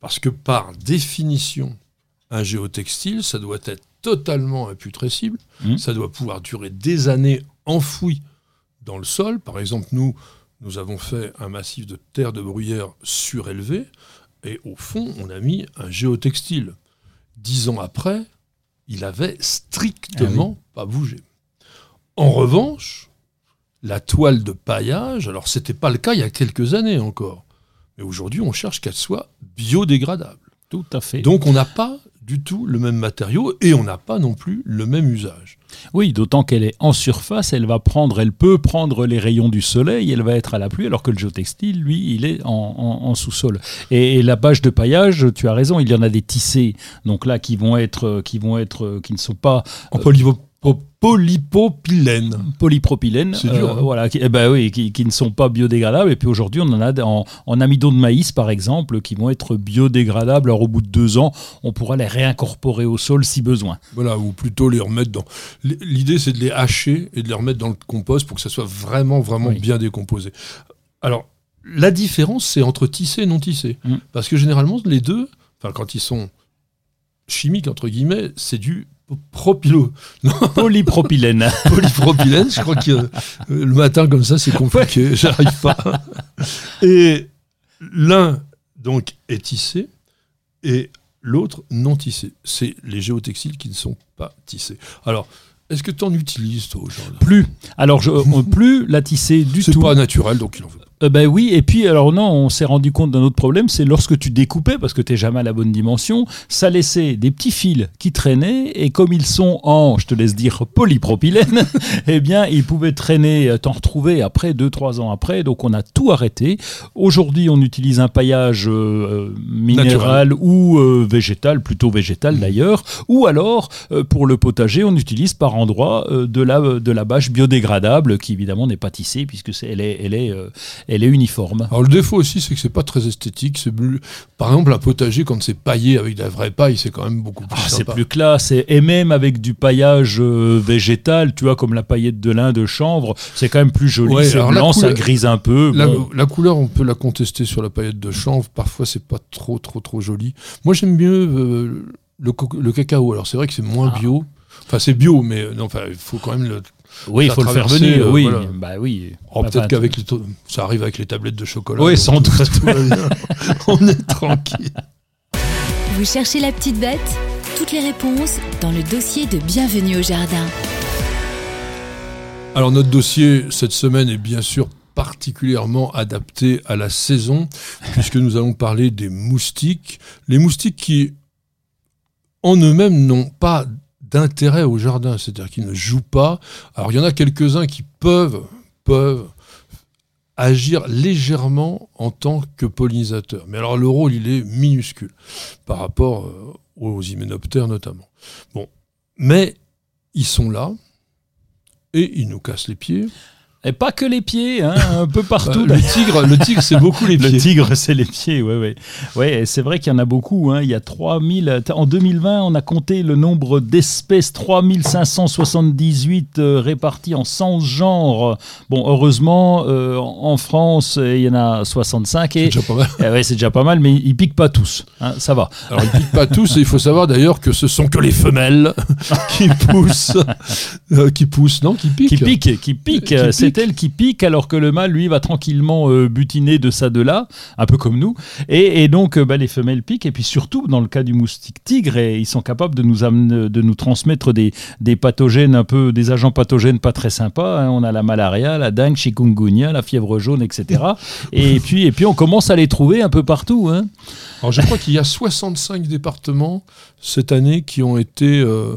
Parce que par définition, un géotextile, ça doit être totalement imputrescible, mmh. ça doit pouvoir durer des années enfoui dans le sol. Par exemple, nous, nous avons fait un massif de terre de bruyère surélevé, et au fond, on a mis un géotextile. Dix ans après, il avait strictement ah pas bougé. En revanche, la toile de paillage, alors c'était pas le cas il y a quelques années encore, mais aujourd'hui on cherche qu'elle soit biodégradable. Tout à fait. Donc on n'a pas du tout le même matériau et on n'a pas non plus le même usage. Oui, d'autant qu'elle est en surface, elle va prendre, elle peut prendre les rayons du soleil, elle va être à la pluie, alors que le géotextile, lui, il est en, sous-sol. Et, la bâche de paillage, tu as raison, il y en a des tissés, donc là qui vont être, qui vont être, qui ne sont pas en euh, polypropylène. Polypropylène, C'est dur, euh, hein. voilà, qui, eh ben oui, qui, qui ne sont pas biodégradables. Et puis aujourd'hui, on en a en, en amidon de maïs, par exemple, qui vont être biodégradables. Alors au bout de deux ans, on pourra les réincorporer au sol si besoin. Voilà, ou plutôt les remettre dans. L'idée, c'est de les hacher et de les remettre dans le compost pour que ça soit vraiment, vraiment Oui. bien décomposé. Alors, la différence, c'est entre tissé et non tissé. Mm. Parce que généralement, les deux, quand ils sont chimiques, entre guillemets, c'est du propylo, Polypropylène. polypropylène. Je crois que euh, le matin, comme ça, c'est compliqué. J'arrive pas. Et l'un, donc, est tissé et l'autre non tissé. C'est les géotextiles qui ne sont pas tissés. Alors, est-ce que tu en utilises, toi, aujourd'hui? Plus. Alors, je, euh, plus la tisser du C'est tout. pas naturel, donc il en veut pas. Euh, ben oui, et puis alors non, on s'est rendu compte d'un autre problème, c'est lorsque tu découpais, parce que tu jamais à la bonne dimension, ça laissait des petits fils qui traînaient, et comme ils sont en, je te laisse dire, polypropylène, eh bien, ils pouvaient traîner, euh, t'en retrouver après, deux, trois ans après, donc on a tout arrêté. Aujourd'hui, on utilise un paillage euh, minéral ou euh, végétal, plutôt végétal d'ailleurs, ou alors, pour le potager, on utilise par endroit de, la, de la bâche biodégradable, qui évidemment n'est pas tissée, puisque c'est, elle est... Elle est elle est uniforme. Alors, le défaut aussi, c'est que c'est pas très esthétique. C'est bleu. Par exemple, un potager, quand c'est paillé avec de la vraie paille, c'est quand même beaucoup plus Ah, c'est plus classe. Et, même avec du paillage euh, végétal, tu vois, comme la paillette de lin de chanvre, c'est quand même plus joli. Ouais, alors blanc, ça grise un peu. La, bon. la couleur, on peut la contester sur la paillette de chanvre. Parfois, c'est pas trop, trop, trop joli. Moi, j'aime mieux euh, le cacao. Alors, c'est vrai que c'est moins Ah. bio. Enfin, c'est bio, mais euh, non, enfin, il faut quand même le. Oui, il faut le faire venir. euh, oui, voilà. bah oui. Oh, Peut-être qu'avec les ça arrive avec les tablettes de chocolat. Oui, sans tout- doute. tout va bien. on est tranquille. Vous cherchez la petite bête? Toutes les réponses dans le dossier de Bienvenue au Jardin. Alors notre dossier cette semaine est bien sûr particulièrement adapté à la saison, puisque nous allons parler des moustiques. Les moustiques qui, en eux-mêmes, n'ont pas d'intérêt au jardin, c'est-à-dire qu'ils ne jouent pas. Alors il y en a quelques-uns qui peuvent, agir légèrement en tant que pollinisateurs. Mais alors le rôle, il est minuscule par rapport euh, aux hyménoptères notamment. Bon, mais ils sont là et ils nous cassent les pieds. Et pas que les pieds, hein, un peu partout. Le tigre, le tigre, c'est beaucoup les Le pieds. tigre, c'est les pieds, ouais, ouais. Ouais, c'est vrai qu'il y en a beaucoup. Hein. Il y a 3000. En 2020, on a compté le nombre d'espèces 3578 euh, réparties en 100 genres. Bon, heureusement, euh, en France, euh, il y en a 65 C'est et déjà pas mal. eh ouais, c'est déjà pas mal, mais ils piquent pas tous. hein, ça va. Alors, ils piquent pas tous, et il faut savoir d'ailleurs que ce sont que les femelles qui poussent. Euh, qui poussent, non Qui piquent. Qui pique, qui pique. Qui euh, elle qui pique, alors que le mâle, lui, va tranquillement euh, butiner de ça, de là, un peu comme nous. Et, et donc, euh, bah, les femelles piquent. Et puis surtout, dans le cas du moustique tigre, et ils sont capables de nous, amener, de nous transmettre des, des pathogènes, un peu, des agents pathogènes pas très sympas. hein. On a la malaria, la dengue, chikungunya, la fièvre jaune, etc. et, puis, et puis, on commence à les trouver un peu partout. hein. Alors, je crois qu'il y a 65 départements cette année qui ont été euh,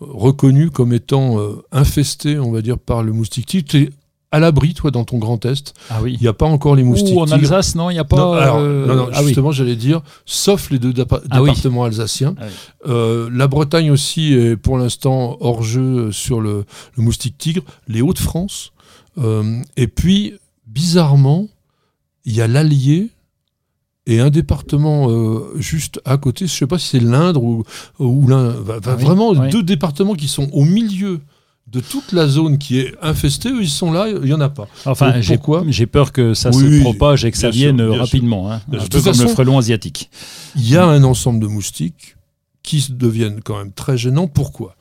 reconnus comme étant euh, infestés, on va dire, par le moustique tigre. À l'abri, toi, dans ton Grand Est. Ah oui. Il n'y a pas encore les moustiques Ou en tigres. Alsace, non, il n'y a pas. non, alors, euh, non, non, ah oui. justement, j'allais dire, sauf les deux dépa- Ah oui. départements alsaciens. Ah. Euh, la Bretagne aussi est pour l'instant hors jeu sur le, le moustique tigre. Les Hauts-de-France. Euh, et puis, bizarrement, il y a l'Allier et un département euh, juste à côté. Je ne sais pas si c'est l'Indre ou, oui, vraiment, oui. deux départements qui sont au milieu de toute la zone qui est infestée. Eux, ils sont là, il n'y en a pas. Enfin, j'ai j'ai peur que ça Oui, se propage et que ça vienne euh, sûr. rapidement. hein. Un peu comme le frelon asiatique. il y a un ensemble de moustiques qui deviennent quand même très gênants. Pourquoi?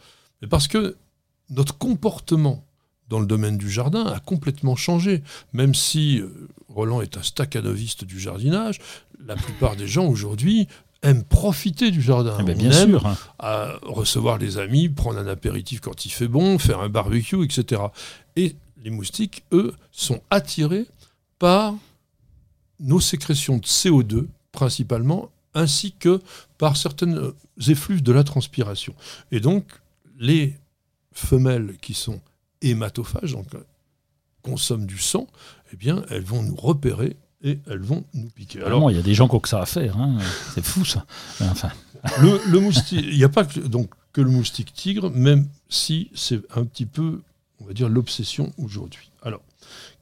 Parce que notre comportement dans le domaine du jardin a complètement changé. Même si euh, Roland est un staccanoviste du jardinage, la plupart des gens aujourd'hui aiment profiter du jardin. Eh ben, On bien aime sûr. hein. à recevoir les amis, prendre un apéritif quand il fait bon, faire un barbecue, etc. Et les moustiques, eux, sont attirés par nos sécrétions de CO2, principalement, ainsi que par certaines effluves de la transpiration. Et donc, les femelles qui sont hématophages, donc consomment du sang, eh bien, elles vont nous repérer et elles vont nous piquer. Alors, il y a des gens qui ont que ça à faire. Hein. C'est fou, ça. Enfin. Le, moustique, il n'y a pas que, donc, que le moustique tigre, même si c'est un petit peu, on va dire, l'obsession aujourd'hui. Alors,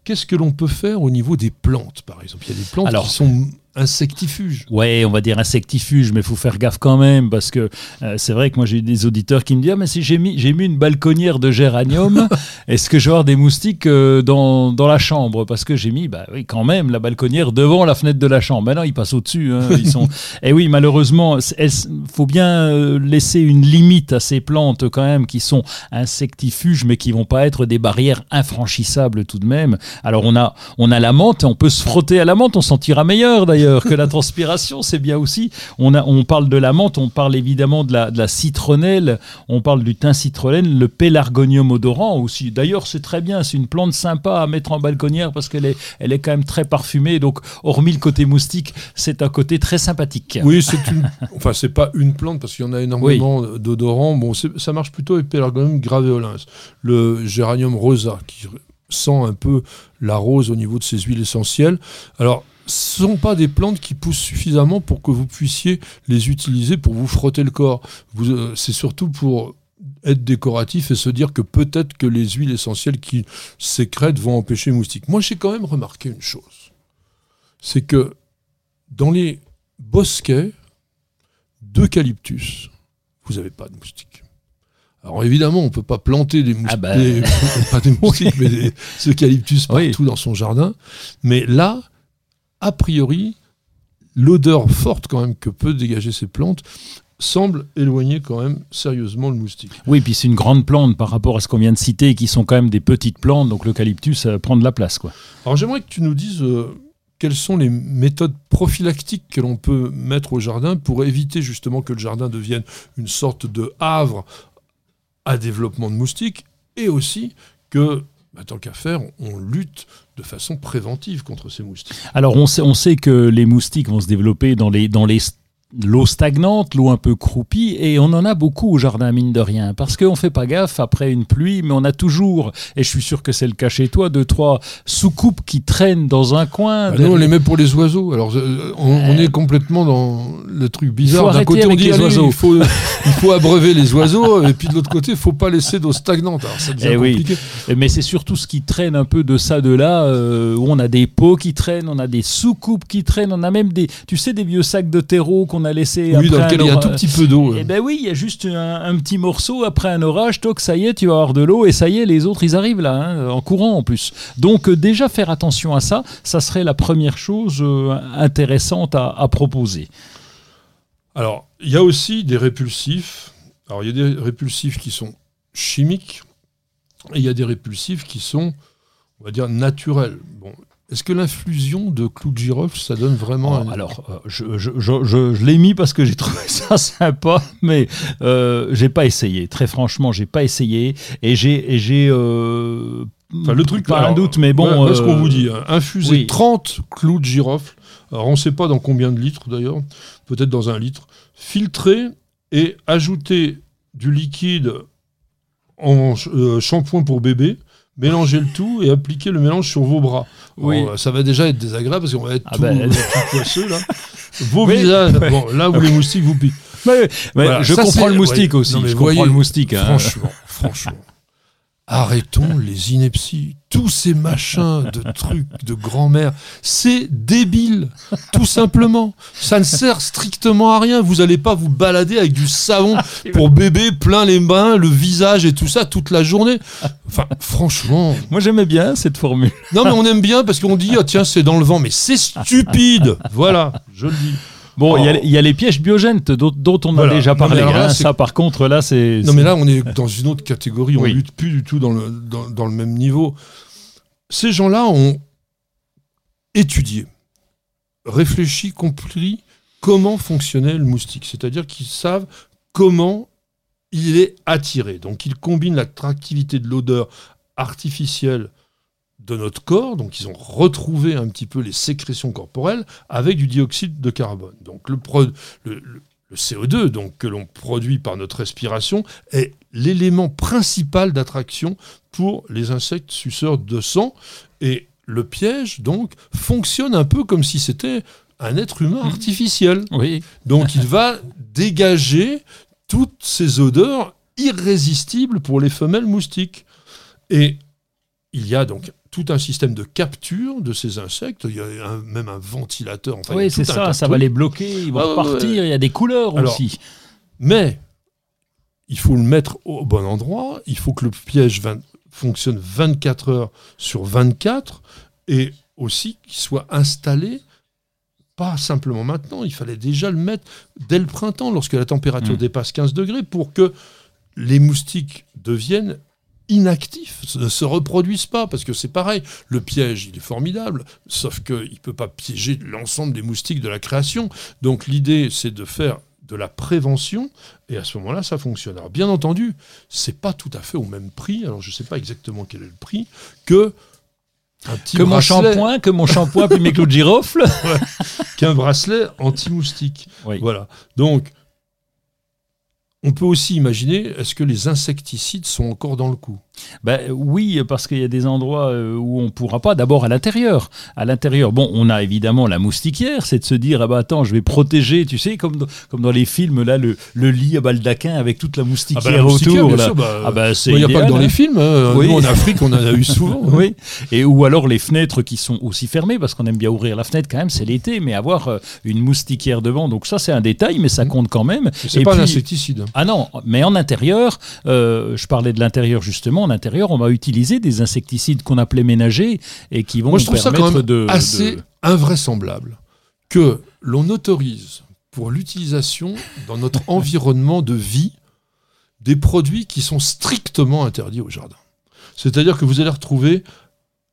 qu'est-ce que l'on peut faire au niveau des plantes, par exemple? Il y a des plantes qui sont insectifuge. Ouais, on va dire insectifuge, mais il faut faire gaffe quand même parce que euh, c'est vrai que moi j'ai des auditeurs qui me disent ah, mais si j'ai mis j'ai mis une balconnière de géranium, est-ce que je vais avoir des moustiques euh, dans, dans, la chambre? Parce que j'ai mis bah oui quand même la balconnière devant la fenêtre de la chambre. Maintenant ils passent au-dessus hein, ils sont Et eh oui, malheureusement, il faut bien euh, laisser une limite à ces plantes quand même qui sont insectifuges mais qui vont pas être des barrières infranchissables tout de même. Alors on a on a la menthe, on peut se frotter à la menthe, on sentira meilleur d'ailleurs que la transpiration, c'est bien aussi. On, a, on parle de la menthe, on parle évidemment de la, de la citronnelle, on parle du thym citronnelle, le pélargonium odorant aussi. D'ailleurs, c'est très bien, c'est une plante sympa à mettre en balconnière parce qu'elle est, elle est quand même très parfumée. Donc, hormis le côté moustique, c'est un côté très sympathique. Oui, c'est une. enfin, c'est pas une plante parce qu'il y en a énormément d'odorants. Bon, ça marche plutôt avec pélargonium graveolens, le géranium rosa qui sent un peu la rose au niveau de ses huiles essentielles. Alors, ce ne sont pas des plantes qui poussent suffisamment pour que vous puissiez les utiliser pour vous frotter le corps. Euh, c'est surtout pour être décoratif et se dire que peut-être que les huiles essentielles qui sécrètent vont empêcher les moustiques. Moi, j'ai quand même remarqué une chose. C'est que dans les bosquets d'eucalyptus, vous n'avez pas de moustiques. Alors évidemment, on ne peut pas planter des moustiques, ah bah. pas des moustiques, mais des eucalyptus partout dans son jardin. Mais là, a priori, l'odeur forte quand même que peut dégager ces plantes semble éloigner quand même sérieusement le moustique. Oui, puis c'est une grande plante par rapport à ce qu'on vient de citer, qui sont quand même des petites plantes, donc l'eucalyptus prend de la place. Quoi. Alors j'aimerais que tu nous dises euh, quelles sont les méthodes prophylactiques que l'on peut mettre au jardin pour éviter justement que le jardin devienne une sorte de havre à développement de moustiques, et aussi que bah, tant qu'à faire, on lutte façon préventive contre ces moustiques. Alors on sait, on sait que les moustiques vont se développer dans les, dans les l'eau stagnante, l'eau un peu croupie, et on en a beaucoup au jardin, mine de rien, parce qu'on ne fait pas gaffe après une pluie, mais on a toujours, et je suis sûr que c'est le cas chez toi, deux, trois soucoupes qui traînent dans un coin. Bah non, on les met pour les oiseaux. Alors, euh, on, euh, est complètement dans le truc bizarre. D'un côté, on dit, oiseaux. Il, faut, il faut abreuver les oiseaux, et puis de l'autre côté, il ne faut pas laisser d'eau stagnante. Alors, ça devient eh compliqué. Mais c'est surtout ce qui traîne un peu de ça, de là, euh, où on a des pots qui traînent, on a des soucoupes qui traînent, on a même des, tu sais, des vieux sacs de terreau qu'on a laissé. Oui, dans lequel il y a un tout petit peu d'eau. Eh ben oui, il y a juste un, petit morceau après un orage, toc, ça y est, tu vas avoir de l'eau et ça y est, les autres ils arrivent là, hein, en courant en plus. Donc euh, déjà faire attention à ça, ça serait la première chose euh, intéressante à, proposer. Alors, il y a aussi des répulsifs. Alors, il y a des répulsifs qui sont chimiques et il y a des répulsifs qui sont, on va dire, naturels. Bon, est-ce que l'infusion de clou de girofle, ça donne vraiment... Oh, alors, euh, je, je, je, l'ai mis parce que j'ai trouvé ça sympa, mais euh, j'ai pas essayé. Très franchement, j'ai pas essayé. Et j'ai... euh, enfin, le truc, pas un doute, mais bon... Ouais, ce qu'on vous dit, hein, infuser 30 clous de girofle, alors on ne sait pas dans combien de litres d'ailleurs, peut-être dans un litre, filtrer et ajouter du liquide en shampoing pour bébé, mélanger le tout et appliquer le mélange sur vos bras. Oui. Euh, ça va déjà être désagréable parce qu'on va être ah tout, ben, poisseux là. Vos visages, bon, là où les moustiques vous piquent. je comprends le moustique aussi. je comprends le moustique. Franchement, franchement. Arrêtons les inepties, tous ces machins de trucs de grand-mère. C'est débile, tout simplement. Ça ne sert strictement à rien. Vous n'allez pas vous balader avec du savon pour bébé plein les mains, le visage et tout ça toute la journée. Enfin, franchement. Moi, j'aimais bien cette formule. Non, mais on aime bien parce qu'on dit, ah, tiens, c'est dans le vent. Mais c'est stupide. Voilà, je le dis. Bon, il y, a les pièges biogènes dont, on a déjà parlé. Hein. ça, par contre, là, c'est. Non, mais là, on est dans une autre catégorie. On ne lutte plus du tout dans le, dans, le même niveau. Ces gens-là ont étudié, réfléchi, compris comment fonctionnait le moustique. C'est-à-dire qu'ils savent comment il est attiré. Donc, ils combinent l'attractivité de l'odeur artificielle de notre corps, donc ils ont retrouvé un petit peu les sécrétions corporelles avec du dioxyde de carbone. Donc le, le, le CO2 donc, que l'on produit par notre respiration est l'élément principal d'attraction pour les insectes suceurs de sang. Et le piège, donc, fonctionne un peu comme si c'était un être humain mmh. artificiel. Oui. Donc il va dégager toutes ces odeurs irrésistibles pour les femelles moustiques. Et il y a donc tout un système de capture de ces insectes. Il y a même un ventilateur. oui, c'est ça, ça va les bloquer, ils vont ah, repartir. Il y a des couleurs aussi. Mais il faut le mettre au bon endroit. Il faut que le piège fonctionne 24 heures sur 24 et aussi qu'il soit installé pas simplement maintenant, il fallait déjà le mettre dès le printemps, lorsque la température mmh. dépasse 15 degrés, pour que les moustiques deviennent inactifs, ne se reproduisent pas, parce que c'est pareil, le piège, il est formidable, sauf qu'il ne peut pas piéger l'ensemble des moustiques de la création. Donc l'idée, c'est de faire de la prévention, et à ce moment-là, ça fonctionne. Alors bien entendu, c'est pas tout à fait au même prix, alors je ne sais pas exactement quel est le prix, que que mon shampoing, que mon shampoing puis mes clous de girofle. Qu'un bracelet anti-moustique. Voilà. Donc, on peut aussi imaginer, est-ce que les insecticides sont encore dans le coup? Ben, Oui, parce qu'il y a des endroits euh, où on ne pourra pas. D'abord à l'intérieur. À l'intérieur, bon, on a évidemment la moustiquière, c'est de se dire, ah bah attends, je vais protéger, tu sais, comme dans, comme dans les films, là, le, le lit à baldaquin avec toute la moustiquière, autour. il n'y a pas que dans les films. Hein. Nous, en Afrique, on en a eu souvent. Hein. oui. Et, ou alors les fenêtres qui sont aussi fermées, parce qu'on aime bien ouvrir la fenêtre quand même, c'est l'été, mais avoir euh, une moustiquière devant. Donc ça, c'est un détail, mais ça mmh. compte quand même. C'est pas un insecticide. Ah non, mais en intérieur, euh, je parlais de l'intérieur justement, en intérieur, on va utiliser des insecticides qu'on appelait ménagers et qui vont Moi, je trouve ça quand même assez invraisemblable que l'on autorise pour l'utilisation dans notre environnement de vie des produits qui sont strictement interdits au jardin. C'est-à-dire que vous allez retrouver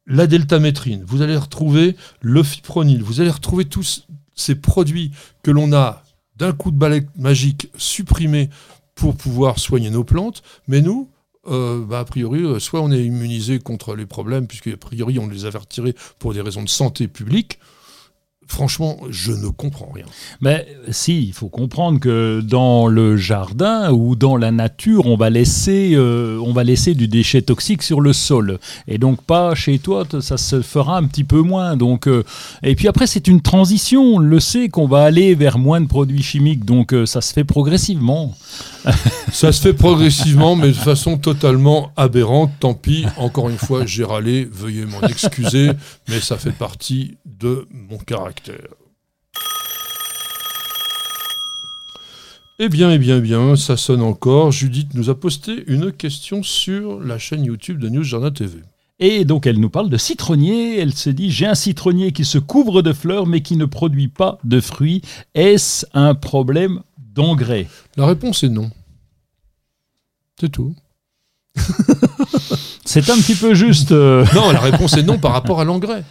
la deltamétrine, vous allez retrouver le fipronil, vous allez retrouver tous ces produits que l'on a d'un coup de balai magique supprimés pour pouvoir soigner nos plantes. Mais nous, euh, bah, a priori, euh, soit on est immunisé contre les problèmes, puisque a priori on les avait retirés pour des raisons de santé publique, Franchement, je ne comprends rien. Mais si, il faut comprendre que dans le jardin ou dans la nature, on va laisser, euh, on va laisser du déchet toxique sur le sol. Et donc pas chez toi, ça se fera un petit peu moins. Donc, euh, et puis après, c'est une transition. On le sait qu'on va aller vers moins de produits chimiques. Donc euh, ça se fait progressivement. ça se fait progressivement, mais de façon totalement aberrante. Tant pis, encore une fois, j'ai râlé. Veuillez m'en excuser, mais ça fait partie de mon caractère. Eh bien, eh bien, eh bien, ça sonne encore. Judith nous a posté une question sur la chaîne YouTube de News Journal TV. Et donc elle nous parle de citronnier. Elle se dit j'ai un citronnier qui se couvre de fleurs mais qui ne produit pas de fruits. Est-ce un problème d'engrais? La réponse est non. C'est tout. C'est un petit peu juste. Euh. Non, la réponse est non par rapport à l'engrais.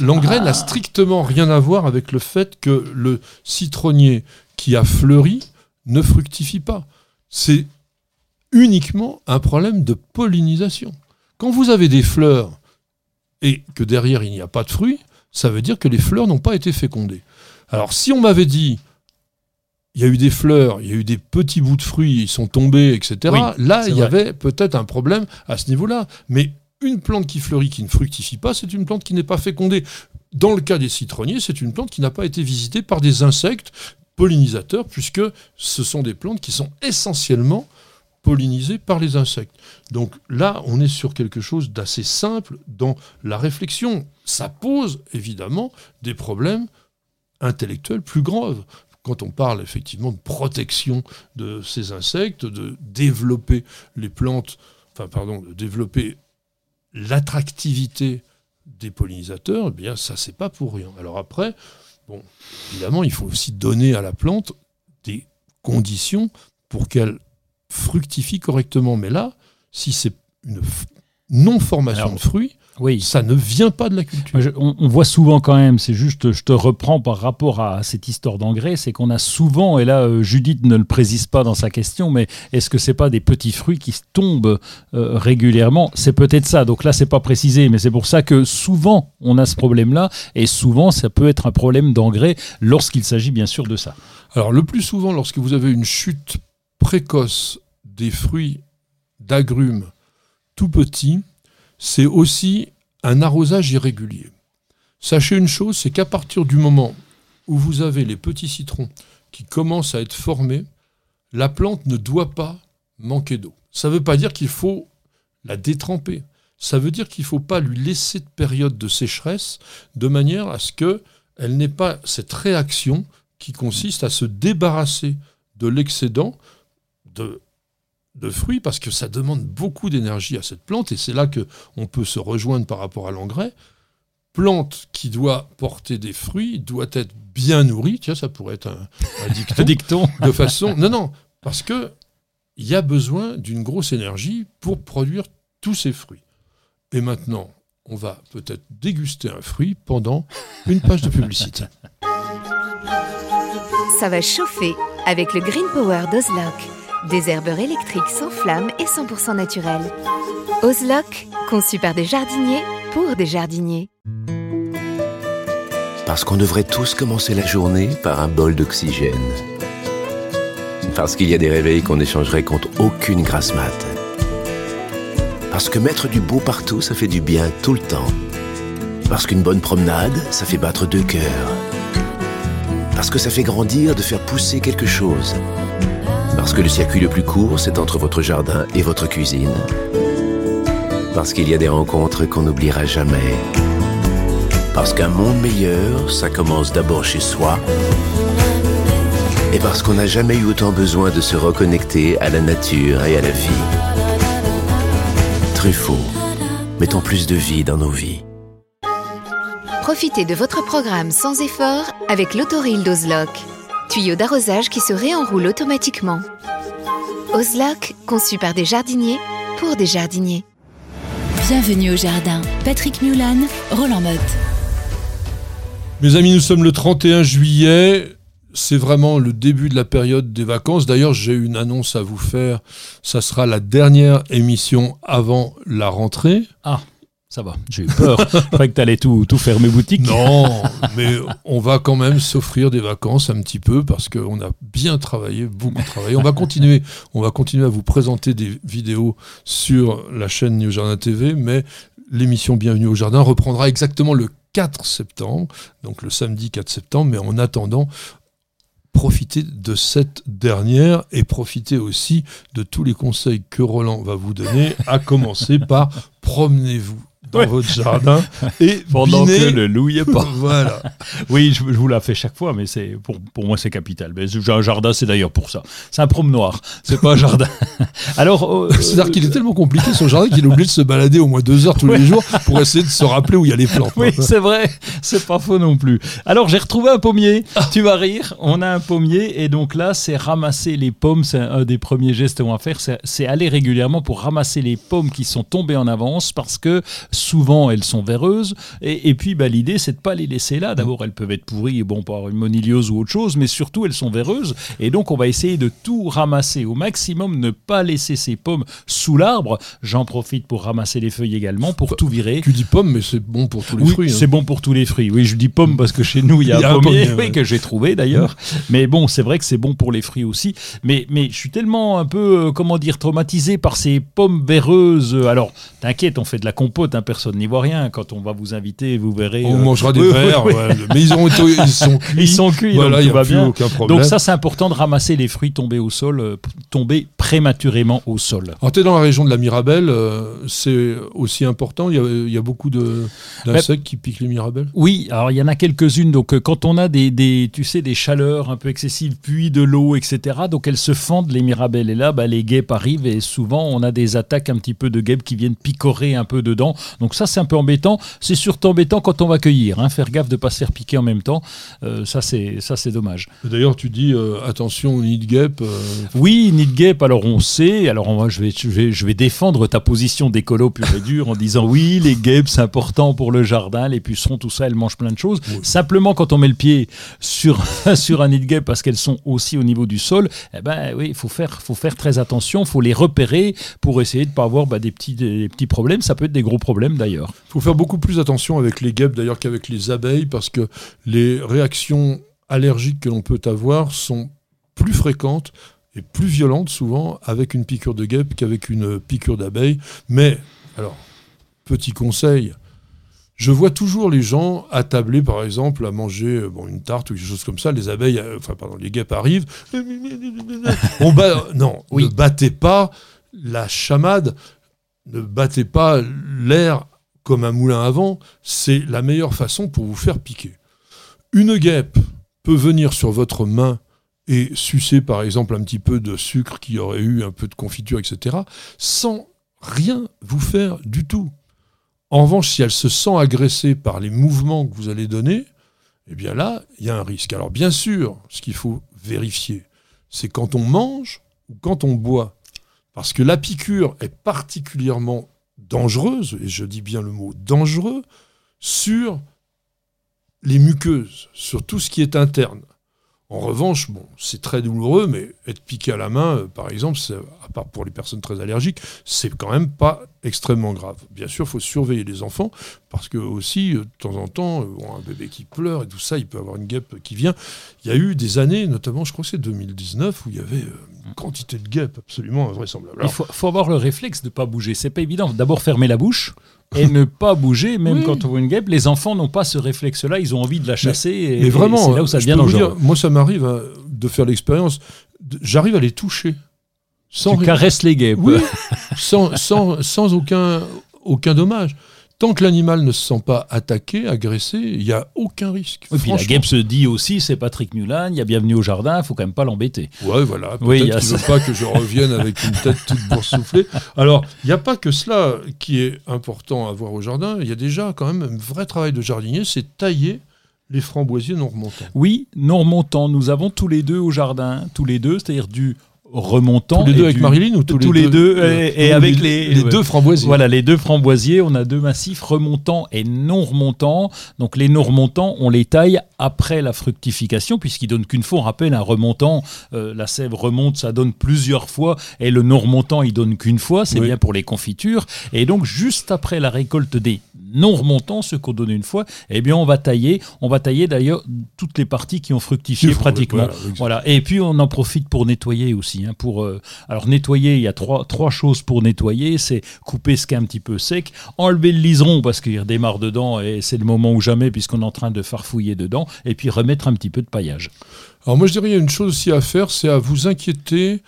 L'engrais n'a strictement rien à voir avec le fait que le citronnier qui a fleuri ne fructifie pas. C'est uniquement un problème de pollinisation. Quand vous avez des fleurs et que derrière il n'y a pas de fruits, ça veut dire que les fleurs n'ont pas été fécondées. Alors si on m'avait dit il y a eu des fleurs, il y a eu des petits bouts de fruits, ils sont tombés, etc. là, il y avait peut-être un problème à ce niveau-là. Mais une plante qui fleurit, qui ne fructifie pas, c'est une plante qui n'est pas fécondée. Dans le cas des citronniers, c'est une plante qui n'a pas été visitée par des insectes pollinisateurs, puisque ce sont des plantes qui sont essentiellement pollinisées par les insectes. Donc là, on est sur quelque chose d'assez simple dans la réflexion. Ça pose évidemment des problèmes intellectuels plus graves. Quand on parle effectivement de protection de ces insectes, de développer les plantes, enfin pardon, de développer l'attractivité des pollinisateurs, eh bien ça c'est pas pour rien. Alors après, bon, évidemment, il faut aussi donner à la plante des conditions pour qu'elle fructifie correctement. Mais là, si c'est une non-formation de fruits, Oui. Ça ne vient pas de la culture. Je- on, on voit souvent quand même, c'est juste, je te reprends par rapport à cette histoire d'engrais, c'est qu'on a souvent, et là euh, Judith ne le précise pas dans sa question, mais est-ce que c'est pas des petits fruits qui tombent euh, régulièrement? C'est peut-être ça, donc là c'est pas précisé, mais c'est pour ça que souvent on a ce problème-là, et souvent ça peut être un problème d'engrais lorsqu'il s'agit bien sûr de ça. Alors le plus souvent, lorsque vous avez une chute précoce des fruits d'agrumes tout petits, c'est aussi un arrosage irrégulier. Sachez une chose, c'est qu'à partir du moment où vous avez les petits citrons qui commencent à être formés, la plante ne doit pas manquer d'eau. Ça ne veut pas dire qu'il faut la détremper. Ça veut dire qu'il ne faut pas lui laisser de période de sécheresse de manière à ce qu'elle n'ait pas cette réaction qui consiste à se débarrasser de l'excédent de, de fruits parce que ça demande beaucoup d'énergie à cette plante et c'est là que on peut se rejoindre par rapport à l'engrais. Plante qui doit porter des fruits doit être bien nourrie. Tiens, ça pourrait être un, un dicton Dicton. de façon. Non, non, parce que il y a besoin d'une grosse énergie pour produire tous ces fruits. Et maintenant, on va peut-être déguster un fruit pendant une page de publicité. Ça va chauffer avec le Green Power d'Ozlock. Des herbeurs électriques sans flamme et 100% naturels. Ozlock, conçu par des jardiniers pour des jardiniers. Parce qu'on devrait tous commencer la journée par un bol d'oxygène. Parce qu'il y a des réveils qu'on échangerait contre aucune grasse mat. Parce que mettre du beau partout, ça fait du bien tout le temps. Parce qu'une bonne promenade, ça fait battre deux cœurs. Parce que ça fait grandir de faire pousser quelque chose. Parce que le circuit le plus court, c'est entre votre jardin et votre cuisine. Parce qu'il y a des rencontres qu'on n'oubliera jamais. Parce qu'un monde meilleur, ça commence d'abord chez soi. Et parce qu'on n'a jamais eu autant besoin de se reconnecter à la nature et à la vie. Truffaut, mettons plus de vie dans nos vies. Profitez de votre programme sans effort avec l'autoril d'Ozlock. Tuyau d'arrosage qui se réenroule automatiquement. Ozlock, conçu par des jardiniers pour des jardiniers. Bienvenue au jardin. Patrick Mulan, Roland Motte. Mes amis, nous sommes le 31 juillet. C'est vraiment le début de la période des vacances. D'ailleurs, j'ai une annonce à vous faire. Ça sera la dernière émission avant la rentrée. Ça va, j'ai eu peur. Je croyais que tu allais tout, tout fermer boutique. Non, mais on va quand même s'offrir des vacances un petit peu parce qu'on a bien travaillé, beaucoup travaillé. On va continuer, on va continuer à vous présenter des vidéos sur la chaîne New Jardin TV, mais l'émission Bienvenue au Jardin reprendra exactement le 4 septembre, donc le samedi 4 septembre, mais en attendant, profitez de cette dernière et profitez aussi de tous les conseils que Roland va vous donner, à commencer par promenez-vous dans Ouais. votre jardin et Pendant que le loup y est pas. voilà. Oui, je, je vous la fais chaque fois, mais c'est pour, pour moi c'est capital. Mais j'ai un jardin, c'est d'ailleurs pour ça. C'est un promenoir, c'est pas un jardin. Alors, euh, C'est-à-dire qu'il est tellement compliqué son jardin qu'il est obligé de se balader au moins deux heures tous les jours pour essayer de se rappeler où il y a les plantes. Oui, c'est vrai, c'est pas faux non plus. Alors j'ai retrouvé un pommier, tu vas rire, on a un pommier et donc là c'est ramasser les pommes, c'est un des premiers gestes qu'on va faire, c'est aller régulièrement pour ramasser les pommes qui sont tombées en avance parce que souvent elles sont véreuses et, et puis bah, l'idée c'est de pas les laisser là, d'abord elles peuvent être pourries, bon par une moniliose ou autre chose, mais surtout elles sont véreuses et donc on va essayer de tout ramasser au maximum, ne pas laisser ces pommes sous l'arbre, j'en profite pour ramasser les feuilles également, pour tout virer. Tu dis pomme, mais c'est bon pour tous les Oui, fruits. hein. c'est bon pour tous les fruits. Oui, je dis pomme parce que chez nous, il y a, y a un un pommier, pommier, oui, ouais. que j'ai trouvé d'ailleurs. Mais bon, c'est vrai que c'est bon pour les fruits aussi. Mais, mais je suis tellement un peu, euh, comment dire, traumatisé par ces pommes véreuses. Alors, t'inquiète, on fait de la compote, hein, personne n'y voit rien. Quand on va vous inviter, vous verrez. On euh, mangera des verres, ouais, mais ils, ont ils sont cuits. Ils sont cuits, Voilà, donc tout a va plus bien. aucun problème. Donc ça, c'est important de ramasser les fruits tombés au sol, euh, tombés prématurément au sol. Alors, tu es dans la région de la Mirabelle, euh, c'est aussi important. Il y a, il y a beaucoup de- d'insectes qui piquent les Mirabelles? Oui, alors il y en a quelques-unes. Donc quand on a des, des, tu sais, des chaleurs un peu excessives, puis de l'eau, etc. Donc elles se fendent les mirabelles. Et là, bah, les guêpes arrivent et souvent on a des attaques un petit peu de guêpes qui viennent picorer un peu dedans. Donc ça, c'est un peu embêtant. C'est surtout embêtant quand on va cueillir. Hein. Faire gaffe de ne pas se faire piquer en même temps. Euh, ça, c'est ça, c'est dommage. D'ailleurs, tu dis euh, attention nid de guêpe. euh, Oui, nid de guêpe, alors on sait, alors je, vais, je, vais, je vais défendre ta position d'écolo pur et dur en disant oui, les guêpes, c'est important pour le jardin, les pucerons, tout ça, elles mangent plein de choses. Simplement, quand on met le pied sur, sur un nid de guêpe, parce qu'elles sont aussi au niveau du sol, eh ben oui, il faut faire, faut faire très attention, il faut les repérer pour essayer de ne pas avoir bah, des, petits, des petits problèmes. Ça peut être des gros problèmes d'ailleurs. Il faut faire beaucoup plus attention avec les guêpes d'ailleurs qu'avec les abeilles parce que les réactions allergiques que l'on peut avoir sont plus fréquentes et plus violentes souvent avec une piqûre de guêpe qu'avec une piqûre d'abeille. Mais, alors, petit conseil, je vois toujours les gens attabler par exemple à manger euh, bon, une tarte ou quelque chose comme ça. Les abeilles, euh, enfin pardon, les guêpes arrivent. On bat, non, Oui. ne battez pas la chamade, ne battez pas l'air comme un moulin à vent. C'est la meilleure façon pour vous faire piquer. Une guêpe peut venir sur votre main et sucer par exemple un petit peu de sucre qui aurait eu un peu de confiture, etc., sans rien vous faire du tout. En revanche, si elle se sent agressée par les mouvements que vous allez donner, eh bien là, il y a un risque. Alors bien sûr, ce qu'il faut vérifier, c'est quand on mange ou quand on boit. Parce que la piqûre est particulièrement dangereuse, et je dis bien le mot dangereux, sur les muqueuses, sur tout ce qui est interne. En revanche, bon, c'est très douloureux, mais être piqué à la main, euh, par exemple, à part pour les personnes très allergiques, c'est quand même pas extrêmement grave. Bien sûr, il faut surveiller les enfants, parce que aussi, euh, de temps en temps, euh, un bébé qui pleure et tout ça, il peut avoir une guêpe qui vient. Il y a eu des années, notamment, je crois que c'est 2019, où il y avait une quantité de guêpes absolument invraisemblable. Il faut, faut avoir le réflexe de ne pas bouger. C'est pas évident. D'abord fermer la bouche et ne pas bouger, même Oui. quand on voit une guêpe. Les enfants n'ont pas ce réflexe-là. Ils ont envie de la chasser. et, Mais vraiment, et c'est là où ça devient dangereux. moi, ça m'arrive hein, de faire l'expérience. J'arrive à les toucher. Sans Tu rien- caresses les guêpes. Oui, sans, sans, sans aucun, aucun dommage. Tant que l'animal ne se sent pas attaqué, agressé, il n'y a aucun risque. Et puis la guêpe se dit aussi, c'est Patrick Mulan, il y a bienvenue au jardin, il faut quand même pas l'embêter. Ouais, voilà. Peut-être Oui, qu'il ça. veut pas que je revienne avec une tête toute boursouflée. Alors, il n'y a pas que cela qui est important à voir au jardin. Il y a déjà quand même un vrai travail de jardinier, c'est tailler les framboisiers non remontants. Oui, non remontant, nous avons tous les deux au jardin, tous les deux, c'est-à-dire du remontant. Tous les deux avec du- Marilyn ou tous, tous les deux, et- avec les- deux framboisiers. Voilà, les deux framboisiers, on a deux massifs remontants et non remontants. Donc les non remontants, on les taille après la fructification, puisqu'ils donnent qu'une fois. On rappelle, un remontant, euh, la sève remonte, ça donne plusieurs fois, et le non remontant, il donne qu'une fois. C'est Oui. bien pour les confitures. Et donc juste après la récolte des non remontants, ceux qu'on donne une fois, eh bien on va tailler. On va tailler d'ailleurs toutes les parties qui ont fructifié pratiquement. Voilà. Et puis on en profite pour nettoyer aussi. hein, pour, euh, alors nettoyer, il y a trois, trois choses pour nettoyer. C'est couper ce qui est un petit peu sec, enlever le liseron parce qu'il redémarre dedans et c'est le moment ou jamais puisqu'on est en train de farfouiller dedans, et puis remettre un petit peu de paillage. Alors moi je dirais il y a une chose aussi à faire, c'est à vous inquiéter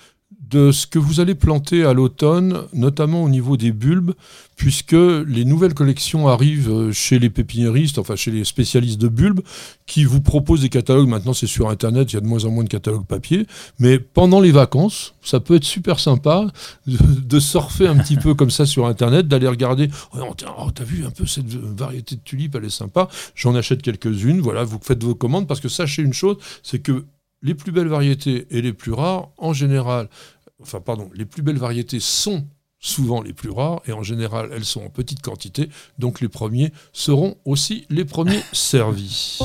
de ce que vous allez planter à l'automne, notamment au niveau des bulbes, puisque les nouvelles collections arrivent euh, chez les pépiniéristes, enfin chez les spécialistes de bulbes, qui vous proposent des catalogues. Maintenant c'est sur Internet, il y a de moins en moins de catalogues papier, mais pendant les vacances, ça peut être super sympa de, surfer un petit peu comme ça sur Internet, d'aller regarder, oh, oh, t'as vu un peu cette variété de tulipes, elle est sympa, j'en achète quelques-unes, voilà, vous faites vos commandes, parce que sachez une chose, c'est que les plus belles variétés et les plus rares, en général, enfin pardon, les plus belles variétés sont souvent les plus rares et en général elles sont en petite quantité, donc les premiers seront aussi les premiers servis.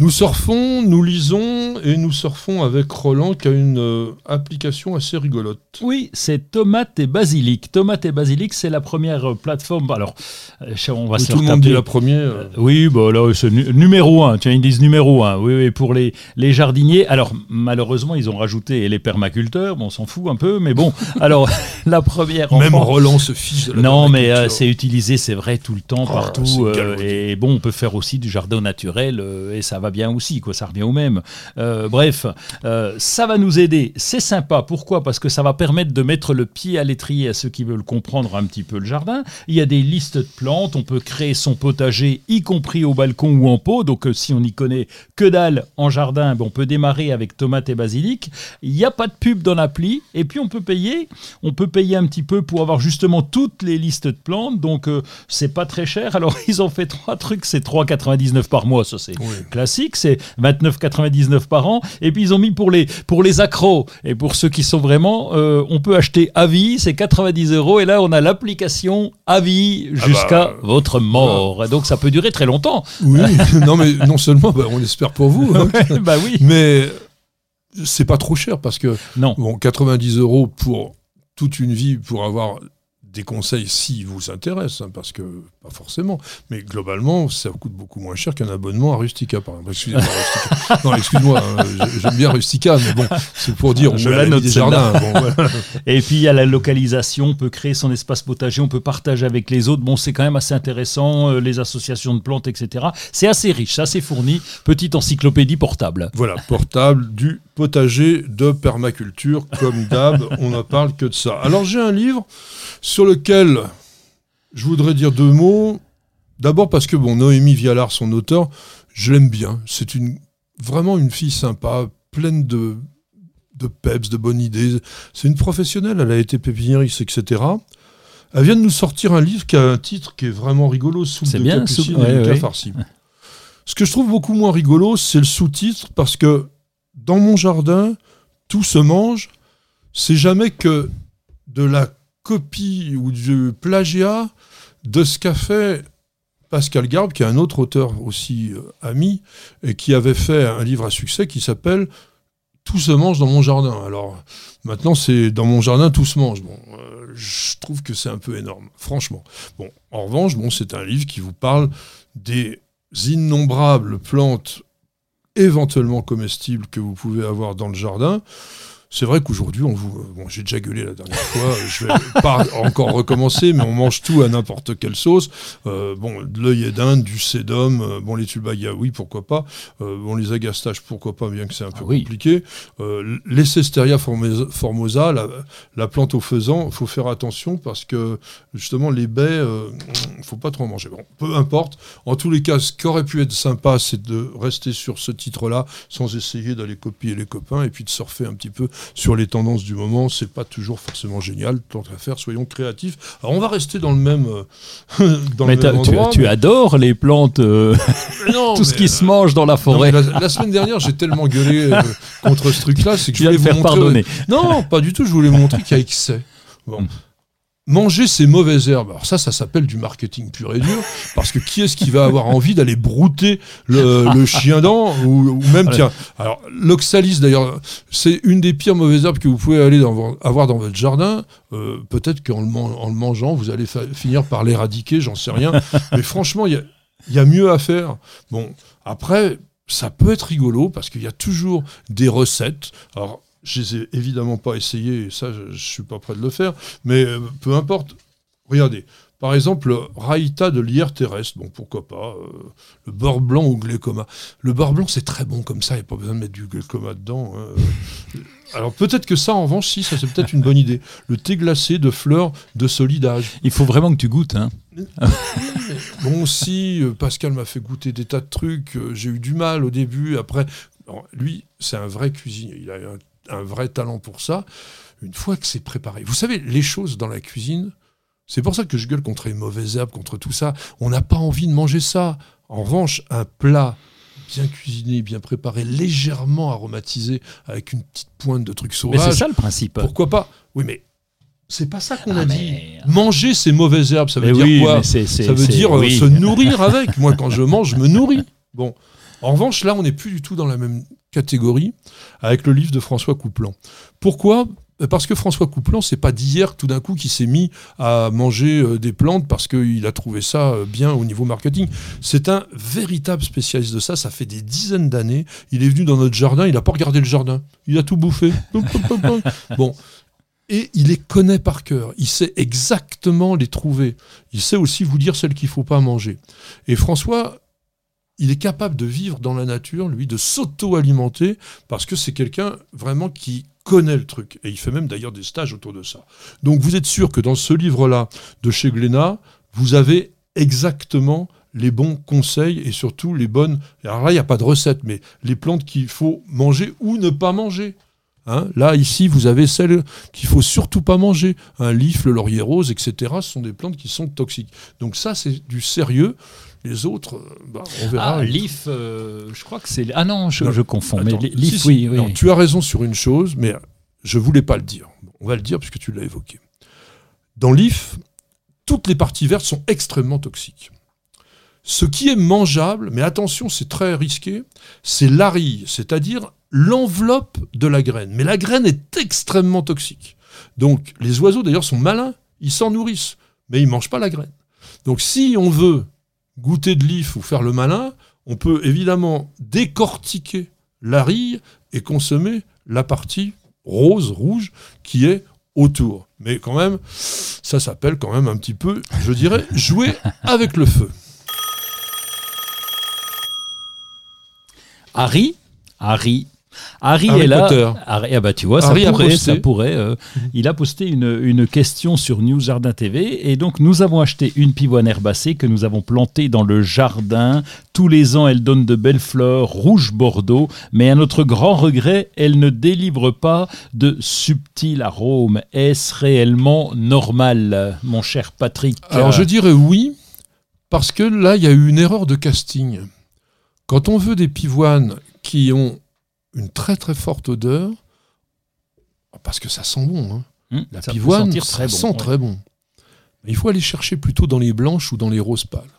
Nous surfons, nous lisons et nous surfons avec Roland qui a une euh, application assez rigolote. Oui, c'est Tomate et Basilic. Tomate et Basilic, c'est la première euh, plateforme. Alors, euh, on va se tout le monde dit la première. Oui, bah là, c'est nu- numéro un. Tiens, ils disent numéro un. Oui, oui, pour les, les jardiniers. Alors, malheureusement, ils ont rajouté les permaculteurs. Bon, on s'en fout un peu, mais bon. Alors, la première. Même France- Roland se fiche de la non, mais c'est utilisé, c'est vrai, tout le temps, Oh, partout. et bon, on peut faire aussi du jardin naturel et ça va bien aussi, quoi, ça revient au même. Euh, bref, euh, ça va nous aider, c'est sympa. Pourquoi? Parce que ça va permettre de mettre le pied à l'étrier à ceux qui veulent comprendre un petit peu le jardin. Il y a des listes de plantes, on peut créer son potager, y compris au balcon ou en pot. Donc euh, si on n'y connaît que dalle en jardin, ben, on peut démarrer avec tomates et basilic. Il n'y a pas de pub dans l'appli, et puis on peut payer. On peut payer un petit peu pour avoir justement toutes les listes de plantes, donc c'est pas très cher. Alors ils ont fait trois trucs, c'est 3,99 par mois, ça c'est classique, c'est 29,99 par an. Et puis ils ont mis pour les, pour les accros et pour ceux qui sont vraiment, euh, on peut acheter à vie, c'est 90 euros. Et là, on a l'application à vie ah jusqu'à bah, votre mort. Donc ça peut durer très longtemps. Oui, non mais non seulement, bah, on espère pour vous. Hein. bah oui. Mais c'est pas trop cher parce que non. Bon, 90 euros pour toute une vie pour avoir des conseils s'ils vous intéressent, hein, parce que pas forcément, mais globalement, ça coûte beaucoup moins cher qu'un abonnement à Rustica, par exemple. Excusez-moi, non, excuse-moi, hein, j'aime bien Rustica, mais bon, c'est pour dire, Je la note des jardins. Et puis, il y a la localisation, on peut créer son espace potager, on peut partager avec les autres. Bon, c'est quand même assez intéressant, euh, les associations de plantes, etc. C'est assez riche, c'est assez fourni. Petite encyclopédie portable. Voilà, portable, du potager de permaculture, comme d'hab, on ne parle que de ça. Alors, j'ai un livre sur lequel je voudrais dire deux mots. D'abord parce que bon, Noémie Vialard, son auteur, je l'aime bien. C'est une, vraiment une fille sympa, pleine de, de peps, de bonnes idées. C'est une professionnelle, elle a été pépiniériste, etc. Elle vient de nous sortir un livre qui a un titre qui est vraiment rigolo, Soupe de bien, capucine et Ce que je trouve beaucoup moins rigolo, c'est le sous-titre, parce que dans mon jardin, tout se mange. C'est jamais que de la copie ou du plagiat de ce qu'a fait Pascal Garbe, qui est un autre auteur aussi euh, ami, et qui avait fait un livre à succès qui s'appelle Tout se mange dans mon jardin. Alors maintenant, c'est dans mon jardin, tout se mange. Euh, je trouve que c'est un peu énorme, franchement. En revanche, c'est un livre qui vous parle des innombrables plantes éventuellement comestibles que vous pouvez avoir dans le jardin. C'est vrai qu'aujourd'hui, on vous. Bon, j'ai déjà gueulé la dernière fois, je vais pas encore recommencer, mais on mange tout à n'importe quelle sauce. Euh, bon, de l'œil d'Inde, du sédum, euh, bon, les tubagas, oui, pourquoi pas. Euh, bon, les agastaches, pourquoi pas, bien que c'est un peu ah compliqué. les cesteria formosa, la, plante au faisan, faut faire attention parce que justement, les baies, faut pas trop en manger. Bon, peu importe. En tous les cas, ce qui aurait pu être sympa, c'est de rester sur ce titre-là sans essayer d'aller copier les copains et puis de surfer un petit peu sur les tendances du moment, c'est pas toujours forcément génial. Tant à faire, soyons créatifs. Alors on va rester dans le même, euh, dans mais tu, adores les plantes, euh, tout ce qui se mange dans la forêt. la, semaine dernière, j'ai tellement gueulé euh, contre ce truc-là, c'est que je voulais vous faire montrer. Pardonner. Non, pas du tout. Je voulais montrer qu'il y a excès. Bon. Manger ces mauvaises herbes. Alors ça, ça s'appelle du marketing pur et dur, parce que qui est-ce qui va avoir envie d'aller brouter le, chien dent ou, même tiens. Alors l'oxalis d'ailleurs, c'est une des pires mauvaises herbes que vous pouvez aller avoir dans votre jardin. Euh, peut-être qu'en le, le, mangeant, vous allez finir par l'éradiquer, j'en sais rien. Mais franchement, il y a, mieux à faire. Bon, après, ça peut être rigolo parce qu'il y a toujours des recettes. Alors je les ai évidemment pas essayés, et ça, je, ne suis pas prêt de le faire, mais euh, peu importe. Regardez, par exemple, Raïta de lierre terrestre, bon, pourquoi pas. Euh, le beurre blanc au glécoma. Le beurre blanc, c'est très bon comme ça, il n'y a pas besoin de mettre du glécoma dedans. Hein. Alors peut-être que ça, en revanche, si, ça c'est peut-être une bonne idée. Le thé glacé de fleurs de solidage. Il faut vraiment que tu goûtes, hein. bon, si, euh, Pascal m'a fait goûter des tas de trucs, j'ai eu du mal au début, après. lui, c'est un vrai cuisinier. Il a un un vrai talent pour ça, une fois que c'est préparé. Vous savez, les choses dans la cuisine, c'est pour ça que je gueule contre les mauvaises herbes, contre tout ça. On n'a pas envie de manger ça. En revanche, un plat bien cuisiné, bien préparé, légèrement aromatisé, avec une petite pointe de trucs sauvages. Mais c'est ça le principe. Pourquoi pas? Oui, mais c'est pas ça qu'on a ah, dit. Manger ces mauvaises herbes, ça veut dire quoi? Ça veut dire euh, se nourrir avec. Moi, quand je mange, je me nourris. Bon. En revanche, là, on n'est plus du tout dans la même catégorie avec le livre de François Couplan. Pourquoi? Parce que François Couplan, c'est pas d'hier tout d'un coup qui s'est mis à manger euh, des plantes parce qu'il a trouvé ça euh, bien au niveau marketing. C'est un véritable spécialiste de ça. Ça fait des dizaines d'années. Il est venu dans notre jardin. Il n'a pas regardé le jardin. Il a tout bouffé. bon. Et il les connaît par cœur. Il sait exactement les trouver. Il sait aussi vous dire celles qu'il faut pas manger. Et François il est capable de vivre dans la nature, lui, de s'auto-alimenter, parce que c'est quelqu'un vraiment qui connaît le truc. Et il fait même d'ailleurs des stages autour de ça. Donc vous êtes sûr que dans ce livre-là de chez Glénat, vous avez exactement les bons conseils et surtout les bonnes. Alors là, il n'y a pas de recette, mais les plantes qu'il faut manger ou ne pas manger. Hein. là, ici, vous avez celles qu'il faut surtout pas manger. Un lif, le laurier rose, etc. Ce sont des plantes qui sont toxiques. Donc ça, c'est du sérieux. Les autres, euh, bah, on verra. Ah, l'if, euh, je crois que c'est. Ah non, je, confonds. mais l'if, oui. tu as raison sur une chose, mais je voulais pas le dire. On va le dire puisque tu l'as évoqué. Dans l'if, toutes les parties vertes sont extrêmement toxiques. Ce qui est mangeable, mais attention, c'est très risqué, c'est l'arille, c'est-à-dire l'enveloppe de la graine. Mais la graine est extrêmement toxique. Donc les oiseaux d'ailleurs sont malins, ils s'en nourrissent, mais ils ne mangent pas la graine. Donc si on veut goûter de l'if ou faire le malin, on peut évidemment décortiquer la rille et consommer la partie rose, rouge, qui est autour. Mais quand même, ça s'appelle quand même un petit peu, je dirais, jouer avec le feu. Harry, Harry Harry est là. Harry, ah bah tu vois, ça pourrait. Ça pourrait euh, il a posté une, une, question sur News Jardin TV et donc nous avons acheté une pivoine herbacée que nous avons plantée dans le jardin. Tous les ans, elle donne de belles fleurs rouge bordeaux, mais à notre grand regret, elle ne délivre pas de subtils arômes. Est-ce réellement normal, mon cher Patrick? Alors je dirais oui, parce que là, il y a eu une erreur de casting. Quand on veut des pivoines qui ont une très très forte odeur, parce que ça sent bon. Hein. Hum, la pivoine, ça sent très bon. Mais il faut aller chercher plutôt dans les blanches ou dans les roses pâles.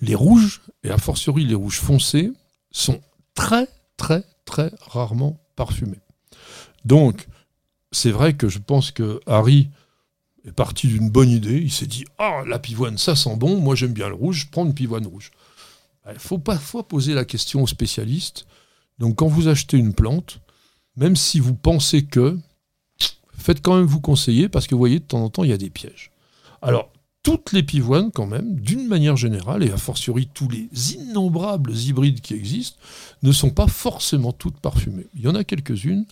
Les rouges, et a fortiori les rouges foncés, sont très très très rarement parfumés. Donc, c'est vrai que je pense que Harry est parti d'une bonne idée. Il s'est dit Ah, la pivoine, ça sent bon, moi j'aime bien le rouge, je prends une pivoine rouge. Il faut parfois poser la question aux spécialistes donc quand vous achetez une plante, même si vous pensez que, faites quand même vous conseiller, parce que vous voyez, de temps en temps, il y a des pièges. Alors, toutes les pivoines, quand même, d'une manière générale, et a fortiori tous les innombrables hybrides qui existent, ne sont pas forcément toutes parfumées. Il y en a quelques-unes,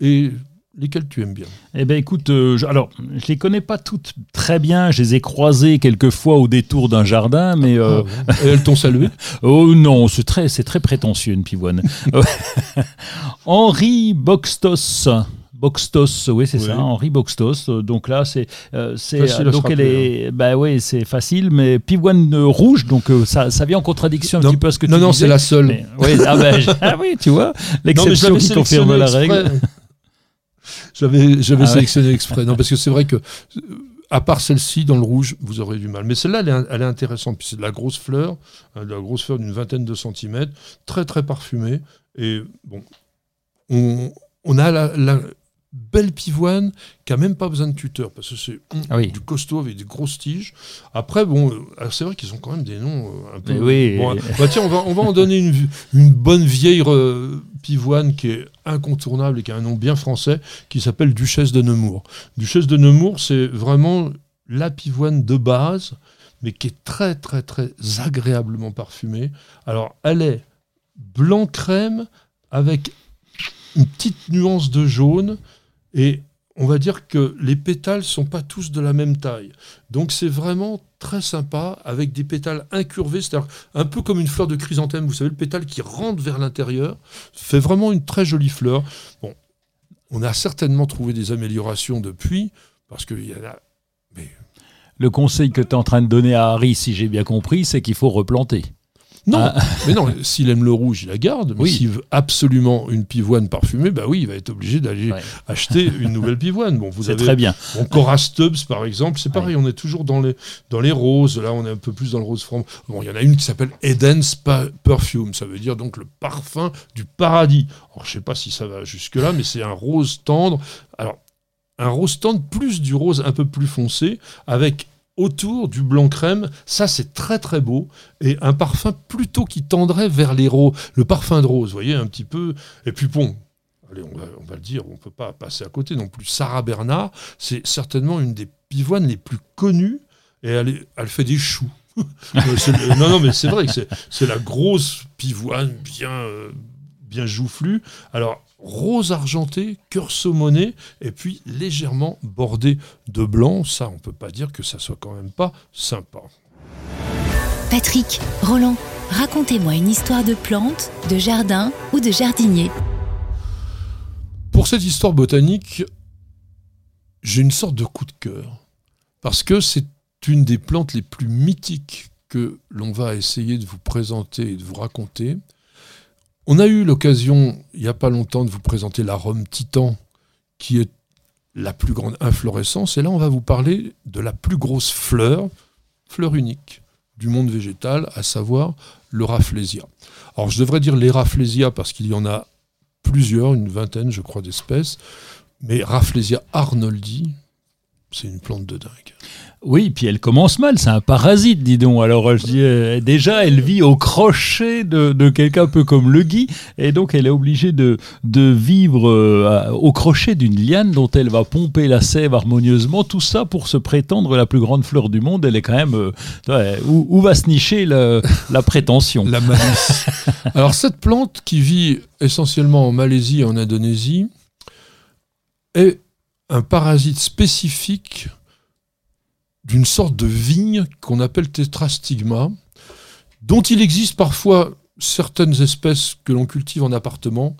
et lesquelles tu aimes bien? Eh bien, écoute, euh, je, alors, je les connais pas toutes très bien. Je les ai croisées quelques fois au détour d'un jardin, mais. Euh, ah Et elles t'ont salué? Oh non, c'est très, très prétentieux, une pivoine. Henri Boxtos. Boxtos, oui c'est ça, Henri Boxtos. Donc là c'est euh, c'est donc elle est bah oui c'est facile, mais pivoine rouge donc ça, ça vient en contradiction un petit peu à ce que non, tu Non non c'est la seule. oui, ah, bah, ah, oui tu vois l'exception qui confirme la règle. J'avais, j'avais ah sélectionné exprès. Non, parce que c'est vrai que, à part celle-ci, dans le rouge, vous aurez du mal. Mais celle-là, elle, est, intéressante. Puis c'est de la grosse fleur, hein, de la grosse fleur d'une vingtaine de centimètres, très très parfumée. Et bon, on, on a la, la, belle pivoine qui a même pas besoin de tuteur parce que c'est ah du costaud avec des grosses tiges. Après, bon, euh, c'est vrai qu'ils ont quand même des noms euh, un peu. Oui. bah tiens, on va, on va en donner une, une bonne vieille euh, pivoine qui est incontournable et qui a un nom bien français qui s'appelle Duchesse de Nemours. Duchesse de Nemours, c'est vraiment la pivoine de base, mais qui est très très très agréablement parfumée. Alors, elle est blanc crème avec une petite nuance de jaune et on va dire que les pétales sont pas tous de la même taille. Donc c'est vraiment très sympa avec des pétales incurvés, c'est-à-dire un peu comme une fleur de chrysanthème, vous savez, le pétale qui rentre vers l'intérieur, fait vraiment une très jolie fleur. Bon, on a certainement trouvé des améliorations depuis, parce qu'il y en a... Le conseil que tu es en train de donner à Harry, si j'ai bien compris, c'est qu'il faut replanter. Non, ah. mais non, s'il aime le rouge, il la garde. Mais s'il veut absolument une pivoine parfumée, bah oui, il va être obligé d'aller acheter une nouvelle pivoine. Bon, vous avez très bien. Bon, Cora Stubbs, par exemple, c'est pareil, on est toujours dans les, dans les roses. Là, on est un peu plus dans le rose from. Bon, il y en a une qui s'appelle Eden's Perfume, ça veut dire donc le parfum du paradis. Alors, je sais pas si ça va jusque-là, mais c'est un rose tendre. Alors, un rose tendre plus du rose un peu plus foncé, avec autour du blanc crème. Ça, c'est très très beau. Et un parfum plutôt qui tendrait vers les roses, le parfum de rose, vous voyez, un petit peu. Et puis bon, allez, on va, le dire, on ne peut pas passer à côté non plus. Sarah Bernard, c'est certainement une des pivoines les plus connues. Et elle, elle fait des choux. non, non, mais c'est vrai que c'est la grosse pivoine bien, euh, bien joufflue. Alors, rose argenté, cœur saumonné, et puis légèrement bordé de blanc. Ça, on peut pas dire que ça soit quand même pas sympa. Patrick, Roland, racontez-moi une histoire de plante, de jardin ou de jardinier. Pour cette histoire botanique, j'ai une sorte de coup de cœur. Parce que c'est une des plantes les plus mythiques que l'on va essayer de vous présenter et de vous raconter. On a eu l'occasion, il n'y a pas longtemps, de vous présenter l'arôme titan, qui est la plus grande inflorescence. Et là, on va vous parler de la plus grosse fleur, fleur unique du monde végétal, à savoir le Rafflesia. Alors, je devrais dire les Rafflesia parce qu'il y en a plusieurs, une vingtaine, je crois, d'espèces. Mais Rafflesia arnoldi, c'est une plante de dingue. Oui, puis elle commence mal, c'est un parasite, dis donc. Alors, euh, déjà, elle vit au crochet de, quelqu'un un peu comme le Guy, et donc elle est obligée de, de vivre euh, au crochet d'une liane dont elle va pomper la sève harmonieusement, tout ça pour se prétendre la plus grande fleur du monde. Elle est quand même. Euh, où, va se nicher la, la prétention? La malice. Alors, cette plante qui vit essentiellement en Malaisie et en Indonésie est un parasite spécifique d'une sorte de vigne qu'on appelle tétrastigma, dont il existe parfois certaines espèces que l'on cultive en appartement.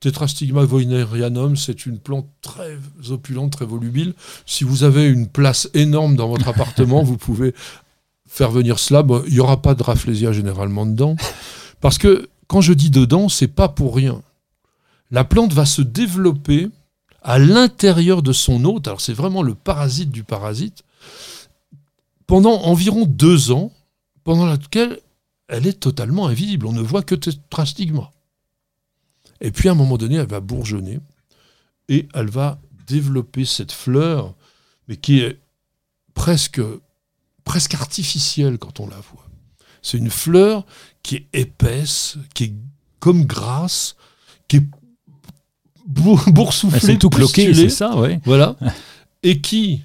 Tétrastigma voinerianum, c'est une plante très opulente, très volubile. Si vous avez une place énorme dans votre appartement, vous pouvez faire venir cela. il n'y aura pas de rafflesia généralement dedans. Parce que quand je dis dedans, c'est pas pour rien. La plante va se développer à l'intérieur de son hôte. Alors c'est vraiment le parasite du parasite pendant environ deux ans, pendant laquelle elle est totalement invisible. On ne voit que tétrastigma. Et puis à un moment donné, elle va bourgeonner et elle va développer cette fleur, mais qui est presque, presque artificielle quand on la voit. C'est une fleur qui est épaisse, qui est comme grasse, qui est boursouflée, c'est tout cloqué, c'est ça, oui. Voilà. Et qui,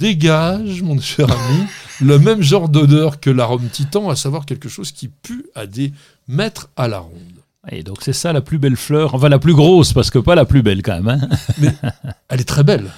dégage, mon cher ami, le même genre d'odeur que l'arôme titan, à savoir quelque chose qui pue à des mètres à la ronde. Et donc c'est ça la plus belle fleur, enfin la plus grosse, parce que pas la plus belle quand même. Hein. Mais elle est très belle.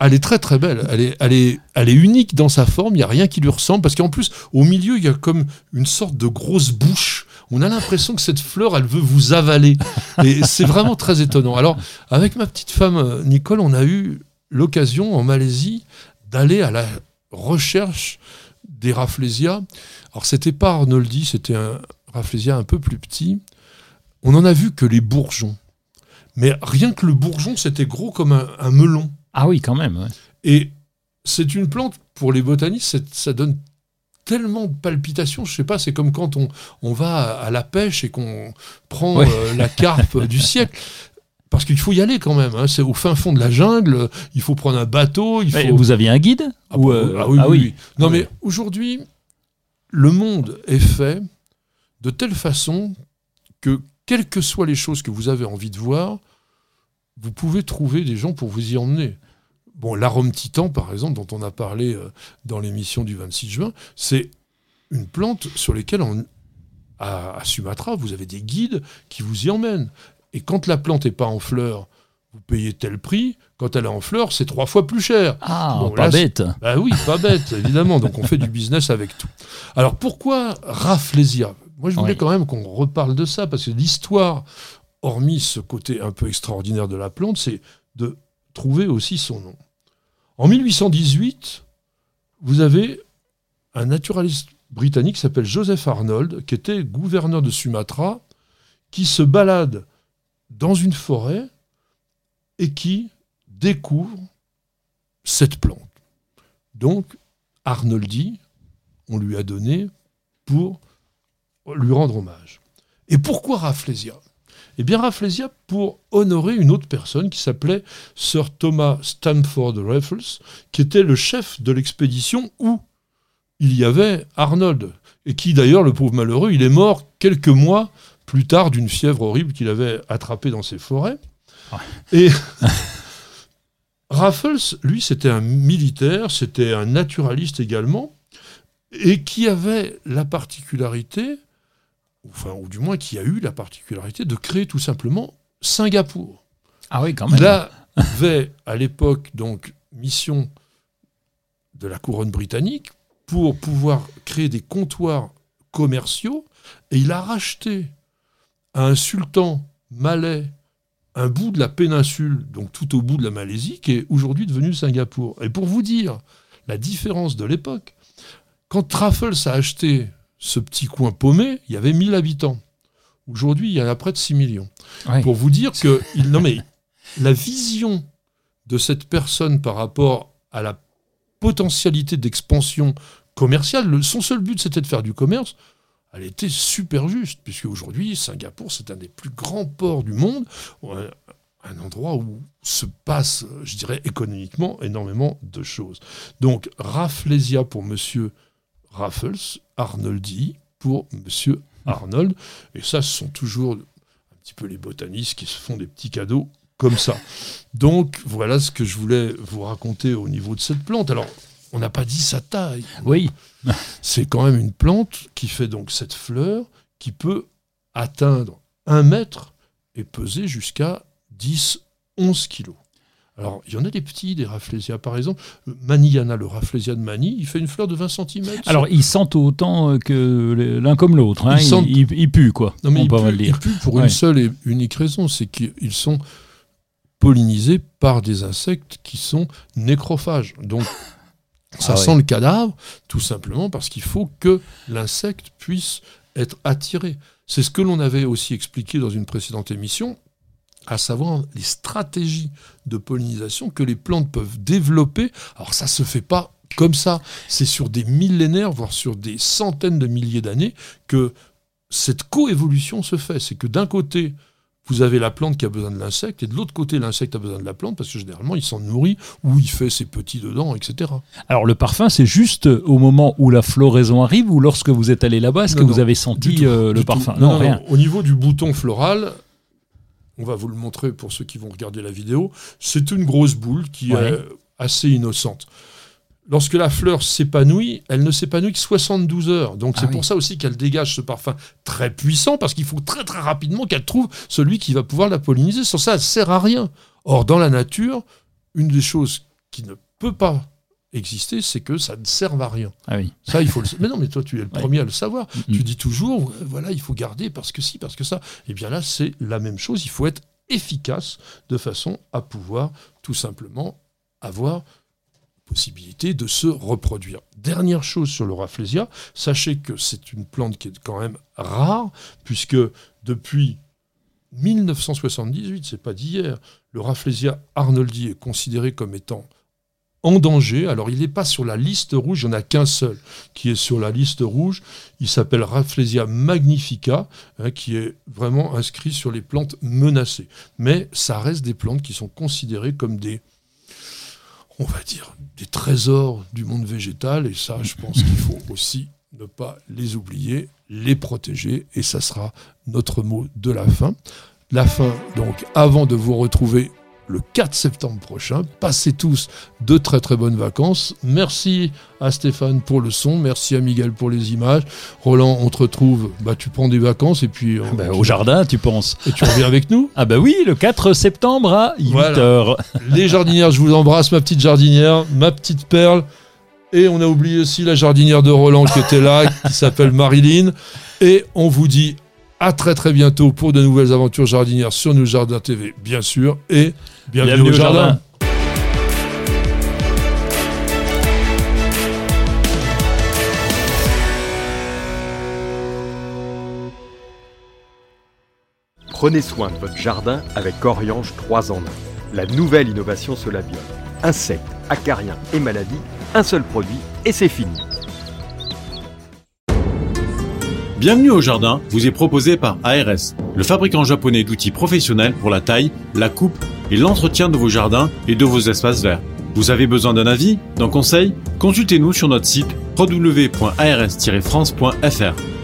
Elle est très très belle. Elle est, elle est, elle est unique dans sa forme. Il n'y a rien qui lui ressemble. Parce qu'en plus, au milieu, il y a comme une sorte de grosse bouche. On a l'impression que cette fleur, elle veut vous avaler. Et c'est vraiment très étonnant. Alors, avec ma petite femme euh, Nicole, on a eu l'occasion en Malaisie d'aller à la recherche des Rafflesia. Alors c'était pas Arnoldi, c'était un Rafflesia un peu plus petit. On n'en a vu que les bourgeons. Mais rien que le bourgeon, c'était gros comme un, melon. Ah oui, quand même. Et c'est une plante, pour les botanistes, ça donne tellement de palpitations, je sais pas, c'est comme quand on, on va à la pêche et qu'on prend euh, la carpe du siècle. Parce qu'il faut y aller quand même. Hein. C'est au fin fond de la jungle. Il faut prendre un bateau. Il faut... Vous aviez un guide ah, euh, ah, oui, ah oui, Non, mais aujourd'hui, le monde est fait de telle façon que, quelles que soient les choses que vous avez envie de voir, vous pouvez trouver des gens pour vous y emmener. Bon, l'arôme titan, par exemple, dont on a parlé euh, dans l'émission du 26 juin, c'est une plante sur laquelle on, à, Sumatra, vous avez des guides qui vous y emmènent. Et quand la plante n'est pas en fleur, vous payez tel prix. Quand elle est en fleur, c'est trois fois plus cher. Ah, pas bête. Bah oui, pas bête, évidemment. Donc on fait du business avec tout. Alors pourquoi Rafflesia? Moi, je voulais quand même qu'on reparle de ça, parce que l'histoire, hormis ce côté un peu extraordinaire de la plante, c'est de trouver aussi son nom. En 1818, vous avez un naturaliste britannique qui s'appelle Joseph Arnold, qui était gouverneur de Sumatra, qui se balade dans une forêt et qui découvre cette plante. Donc, Arnoldi, on lui a donné pour lui rendre hommage. Et pourquoi Rafflesia? Eh bien, Rafflesia pour honorer une autre personne qui s'appelait Sir Thomas Stamford Raffles, qui était le chef de l'expédition où il y avait Arnold, et qui d'ailleurs, le pauvre malheureux, il est mort quelques mois plus tard d'une fièvre horrible qu'il avait attrapée dans ses forêts. Et Raffles, lui, c'était un militaire, c'était un naturaliste également. et qui avait la particularité, enfin, ou du moins qui a eu la particularité de créer tout simplement Singapour. Ah oui, quand même. Il avait à l'époque donc mission de la couronne britannique pour pouvoir créer des comptoirs commerciaux et il a racheté à un sultan malais un bout de la péninsule, donc tout au bout de la Malaisie, qui est aujourd'hui devenu Singapour. Et pour vous dire la différence de l'époque, quand Raffles a acheté ce petit coin paumé, il y avait 1000 habitants. Aujourd'hui, il y en a près de 6 millions. Pour vous dire que il, non mais, la vision de cette personne par rapport à la potentialité d'expansion commerciale, son seul but c'était de faire du commerce, elle était super juste, puisque aujourd'hui, Singapour, c'est un des plus grands ports du monde, un endroit où se passe, je dirais, économiquement énormément de choses. Donc, Rafflesia pour monsieur Raffles, Arnoldi pour monsieur Arnold, et ça, ce sont toujours un petit peu les botanistes qui se font des petits cadeaux comme ça. Donc, voilà ce que je voulais vous raconter au niveau de cette plante. Alors, on n'a pas dit sa taille. Oui. C'est quand même une plante qui fait donc cette fleur qui peut atteindre un mètre et peser jusqu'à 10, 11 kilos. Alors, il y en a des petits, des rafflésias, par exemple. Maniana, le rafflésia de Mani, il fait une fleur de 20 cm. Alors, ils sentent autant que l'un comme l'autre. Hein. Ils, puent, quoi. Non, mais ils, puent, pour une seule et unique raison, c'est qu'ils sont pollinisés par des insectes qui sont nécrophages. Donc, ça ah sent le cadavre, tout simplement parce qu'il faut que l'insecte puisse être attiré. C'est ce que l'on avait aussi expliqué dans une précédente émission, à savoir les stratégies de pollinisation que les plantes peuvent développer. Alors ça se fait pas comme ça, c'est sur des millénaires, voire sur des centaines de milliers d'années que cette coévolution se fait. C'est que d'un côté, vous avez la plante qui a besoin de l'insecte, et de l'autre côté, l'insecte a besoin de la plante, parce que généralement, il s'en nourrit, ou il fait ses petits dedans, etc. Alors, le parfum, c'est juste au moment où la floraison arrive, ou lorsque vous êtes allé là-bas, est-ce que vous avez senti euh, le parfum non, rien. Au niveau du bouton floral, on va vous le montrer pour ceux qui vont regarder la vidéo, c'est une grosse boule qui est assez innocente lorsque la fleur s'épanouit, elle ne s'épanouit que 72 heures. Donc c'est ah pour ça aussi qu'elle dégage ce parfum très puissant, parce qu'il faut très très rapidement qu'elle trouve celui qui va pouvoir la polliniser. Sans ça, elle ne sert à rien. Or, dans la nature, une des choses qui ne peut pas exister, c'est que ça ne sert à rien. Ah oui. Ça, il faut le... Mais non, mais toi, tu es le premier à le savoir. Tu dis toujours, voilà, il faut garder parce que si, parce que ça. Eh bien là, c'est la même chose. Il faut être efficace de façon à pouvoir tout simplement avoir possibilité de se reproduire. Dernière chose sur le Rafflesia, sachez que c'est une plante qui est quand même rare, puisque depuis 1978, c'est pas d'hier, le Rafflesia arnoldi est considéré comme étant en danger. Alors, il n'est pas sur la liste rouge, il n'y en a qu'un seul qui est sur la liste rouge. Il s'appelle Rafflesia magnifica, hein, qui est vraiment inscrit sur les plantes menacées. Mais ça reste des plantes qui sont considérées comme des on va dire, des trésors du monde végétal. Et ça, je pense qu'il faut aussi ne pas les oublier, les protéger. Et ça sera notre mot de la fin. La fin, donc, avant de vous retrouver le 4 septembre prochain. Passez tous de très très bonnes vacances. Merci à Stéphane pour le son, merci à Miguel pour les images. Roland, on te retrouve, bah, tu prends des vacances et puis... Bah, au jardin, tu penses. Et tu reviens avec nous Ah bah oui, le 4 septembre à 8h. Les jardinières, je vous embrasse, ma petite jardinière, ma petite perle. Et on a oublié aussi la jardinière de Roland qui était là, qui s'appelle Marilyn. Et on vous dit à très très bientôt pour de nouvelles aventures jardinières sur Nous Jardin TV, bien sûr. Et bienvenue, au, jardin. Prenez soin de votre jardin avec Oriange 3 en 1. La nouvelle innovation Solabium. Insectes, acariens et maladies, un seul produit et c'est fini. Bienvenue au jardin vous est proposé par ARS, le fabricant japonais d'outils professionnels pour la taille, la coupe et l'entretien de vos jardins et de vos espaces verts. Vous avez besoin d'un avis, d'un conseil? Consultez-nous sur notre site www.ars-france.fr.